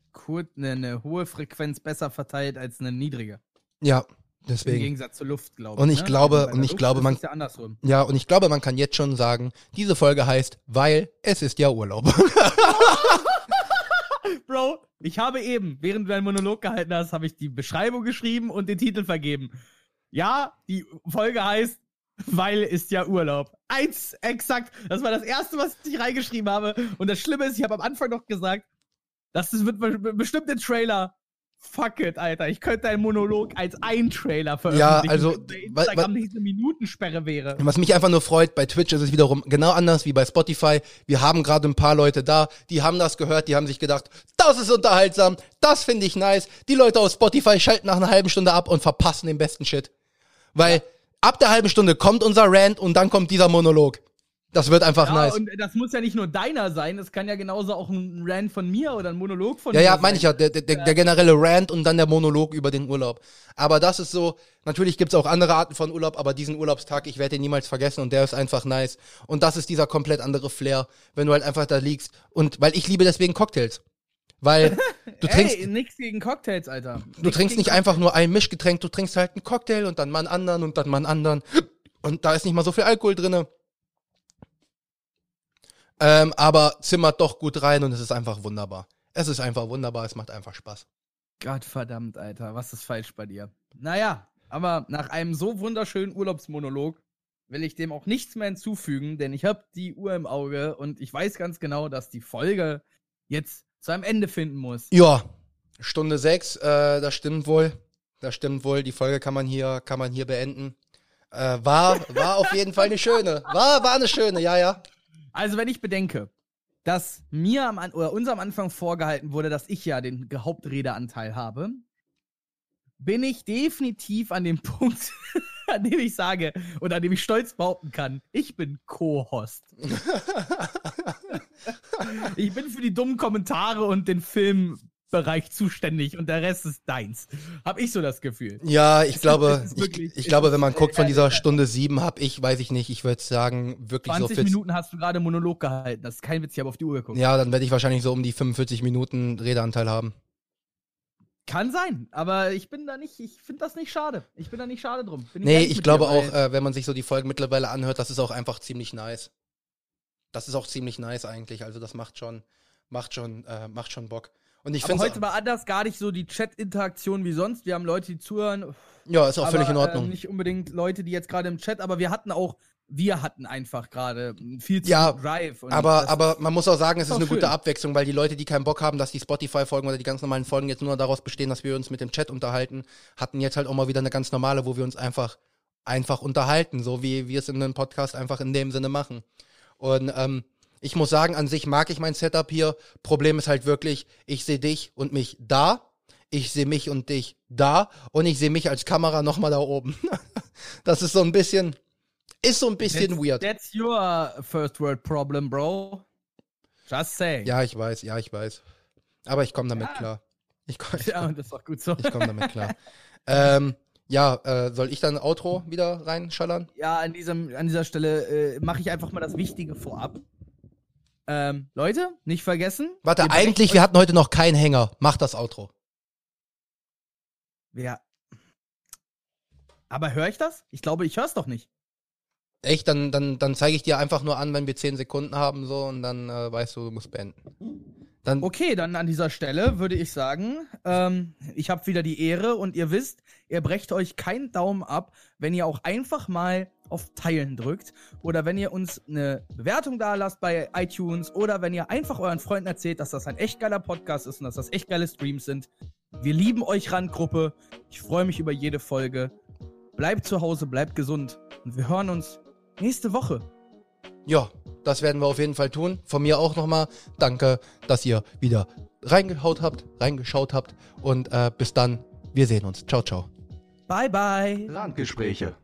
Speaker 3: eine, eine hohe Frequenz besser verteilt als eine niedrige.
Speaker 2: Ja,
Speaker 3: Im
Speaker 2: deswegen.
Speaker 3: Gegensatz zur Luft, glaube ich.
Speaker 2: Und ich
Speaker 3: ne?
Speaker 2: glaube-
Speaker 3: Bei
Speaker 2: und ich
Speaker 3: Luft
Speaker 2: glaube,
Speaker 3: ist
Speaker 2: man-
Speaker 3: es ja andersrum.
Speaker 2: Ja, und ich glaube, man kann jetzt schon sagen, diese Folge heißt, weil es ist ja Urlaub. [LAUGHS]
Speaker 3: Bro, ich habe eben, während du deinen Monolog gehalten hast, habe ich die Beschreibung geschrieben und den Titel vergeben. Ja, die Folge heißt, weil ist ja Urlaub. Eins exakt. Das war das erste, was ich reingeschrieben habe. Und das Schlimme ist, ich habe am Anfang noch gesagt, das ist, wird be- bestimmt ein Trailer. Fuck it, Alter. Ich könnte einen Monolog als ein Trailer veröffentlichen.
Speaker 2: also,
Speaker 3: wenn Instagram nicht eine Minutensperre wäre.
Speaker 2: Was mich einfach nur freut, bei Twitch ist es wiederum genau anders wie bei Spotify. Wir haben gerade ein paar Leute da, die haben das gehört, die haben sich gedacht, das ist unterhaltsam, das finde ich nice. Die Leute aus Spotify schalten nach einer halben Stunde ab und verpassen den besten Shit. Weil ab der halben Stunde kommt unser Rant und dann kommt dieser Monolog. Das wird einfach
Speaker 3: Ja,
Speaker 2: nice.
Speaker 3: und das muss ja nicht nur deiner sein, das kann ja genauso auch ein Rant von mir oder ein Monolog von
Speaker 2: Ja,
Speaker 3: mir
Speaker 2: ja,
Speaker 3: sein.
Speaker 2: meine ich ja, der, der, der generelle Rant und dann der Monolog über den Urlaub. Aber das ist so, natürlich gibt's auch andere Arten von Urlaub, aber diesen Urlaubstag, ich werde den niemals vergessen und der ist einfach nice. Und das ist dieser komplett andere Flair, wenn du halt einfach da liegst. Und weil ich liebe deswegen Cocktails. Weil [LAUGHS] du trinkst,
Speaker 3: Ey, nix gegen Cocktails, Alter.
Speaker 2: du trinkst nicht einfach nur ein Mischgetränk, du trinkst halt einen Cocktail und dann mal einen anderen und dann mal einen anderen. Und da ist nicht mal so viel Alkohol drinne. Ähm, aber zimmert doch gut rein und es ist einfach wunderbar. Es ist einfach wunderbar, es macht einfach Spaß.
Speaker 3: Gott verdammt, Alter, was ist falsch bei dir? Naja, aber nach einem so wunderschönen Urlaubsmonolog will ich dem auch nichts mehr hinzufügen, denn ich habe die Uhr im Auge und ich weiß ganz genau, dass die Folge jetzt zu einem Ende finden muss.
Speaker 2: Ja, Stunde sechs, äh, das stimmt wohl. Das stimmt wohl. Die Folge kann man hier, kann man hier beenden. Äh, war, war auf jeden Fall eine schöne. War, war eine schöne, ja, ja.
Speaker 3: Also, wenn ich bedenke, dass mir am An oder uns am Anfang vorgehalten wurde, dass ich ja den Hauptredeanteil habe, bin ich definitiv an dem [LAUGHS] Punkt, an dem ich sage und an dem ich stolz behaupten kann, ich bin Co-Host. [LAUGHS] ich bin für die dummen Kommentare und den Filmbereich zuständig und der Rest ist deins. Hab ich so das Gefühl.
Speaker 2: Ja, ich glaube, ich, ich glaube, wenn man guckt von dieser. Stunde sieben, hab ich, weiß ich nicht, ich würde sagen, wirklich so
Speaker 3: 20
Speaker 2: fit.
Speaker 3: Minuten hast du gerade Monolog gehalten. Das ist kein Witz, ich habe auf die Uhr geguckt.
Speaker 2: Ja, dann werde ich wahrscheinlich so um die 45 Minuten Redeanteil haben.
Speaker 3: Kann sein, aber ich bin da nicht, ich finde das nicht schade. Ich bin da nicht schade drum. Bin
Speaker 2: Nee, ich glaube
Speaker 3: dir,
Speaker 2: auch, äh, wenn man sich so die Folgen mittlerweile anhört, das ist auch einfach ziemlich nice. Das ist auch ziemlich nice eigentlich. Also das macht schon, macht schon, äh, macht schon Bock. Und ich finde
Speaker 3: heute mal anders, gar nicht so die Chat-Interaktion wie sonst. Wir haben Leute, die zuhören.
Speaker 2: ja, ist auch
Speaker 3: aber,
Speaker 2: völlig in
Speaker 3: Äh,
Speaker 2: Ordnung.
Speaker 3: nicht unbedingt Leute, die jetzt gerade im Chat, aber wir hatten auch, wir hatten einfach gerade viel zu
Speaker 2: Ja,
Speaker 3: Drive.
Speaker 2: aber, aber man muss auch sagen, es ist
Speaker 3: auch
Speaker 2: eine gute
Speaker 3: schön.
Speaker 2: Abwechslung, weil die Leute, die keinen Bock haben, dass die Spotify-Folgen oder die ganz normalen Folgen jetzt nur daraus bestehen, dass wir uns mit dem Chat unterhalten, hatten jetzt halt auch mal wieder eine ganz normale, wo wir uns einfach, einfach unterhalten, so wie wir es in einem Podcast einfach in dem Sinne machen. Und ähm, ich muss sagen, an sich mag ich mein Setup hier. Problem ist halt wirklich, ich sehe dich und mich da, ich sehe mich und dich da und ich sehe mich als Kamera nochmal da oben. [LAUGHS] das ist so ein bisschen, ist so ein bisschen
Speaker 3: that's,
Speaker 2: weird.
Speaker 3: That's your first world problem, bro. Just saying.
Speaker 2: Ja, ich weiß, ja, ich weiß. Aber ich komme damit
Speaker 3: Ja.
Speaker 2: klar. Ich, komm-
Speaker 3: Ja, und das ist doch gut so. [LAUGHS]
Speaker 2: ich komme damit klar. ähm, ja, äh, soll ich dann Outro wieder reinschallern?
Speaker 3: Ja, an, diesem, an dieser Stelle äh, mache ich einfach mal das Wichtige vorab. Ähm, Leute, nicht vergessen.
Speaker 2: Warte, eigentlich, wir hatten heute noch keinen Hänger. Mach das Outro.
Speaker 3: Ja. Aber höre ich das? Ich glaube, ich höre es doch nicht.
Speaker 2: Echt, dann, dann, dann zeige ich dir einfach nur an, wenn wir 10 Sekunden haben, so, und dann äh, weißt du, du musst beenden. Dann,
Speaker 3: Okay, dann an dieser Stelle würde ich sagen, ähm, ich habe wieder die Ehre und ihr wisst, ihr brecht euch keinen Daumen ab, wenn ihr auch einfach mal auf Teilen drückt oder wenn ihr uns eine Bewertung da lasst bei iTunes oder wenn ihr einfach euren Freunden erzählt, dass das ein echt geiler Podcast ist und dass das echt geile Streams sind. Wir lieben euch Randgruppe. Ich freue mich über jede Folge. Bleibt zu Hause, bleibt gesund und wir hören uns nächste Woche.
Speaker 2: Ja, das werden wir auf jeden Fall tun. Von mir auch nochmal danke, dass ihr wieder reingehaut habt, reingeschaut habt und äh, bis dann. Wir sehen uns. Ciao, ciao.
Speaker 3: Bye bye.
Speaker 1: Randgespräche.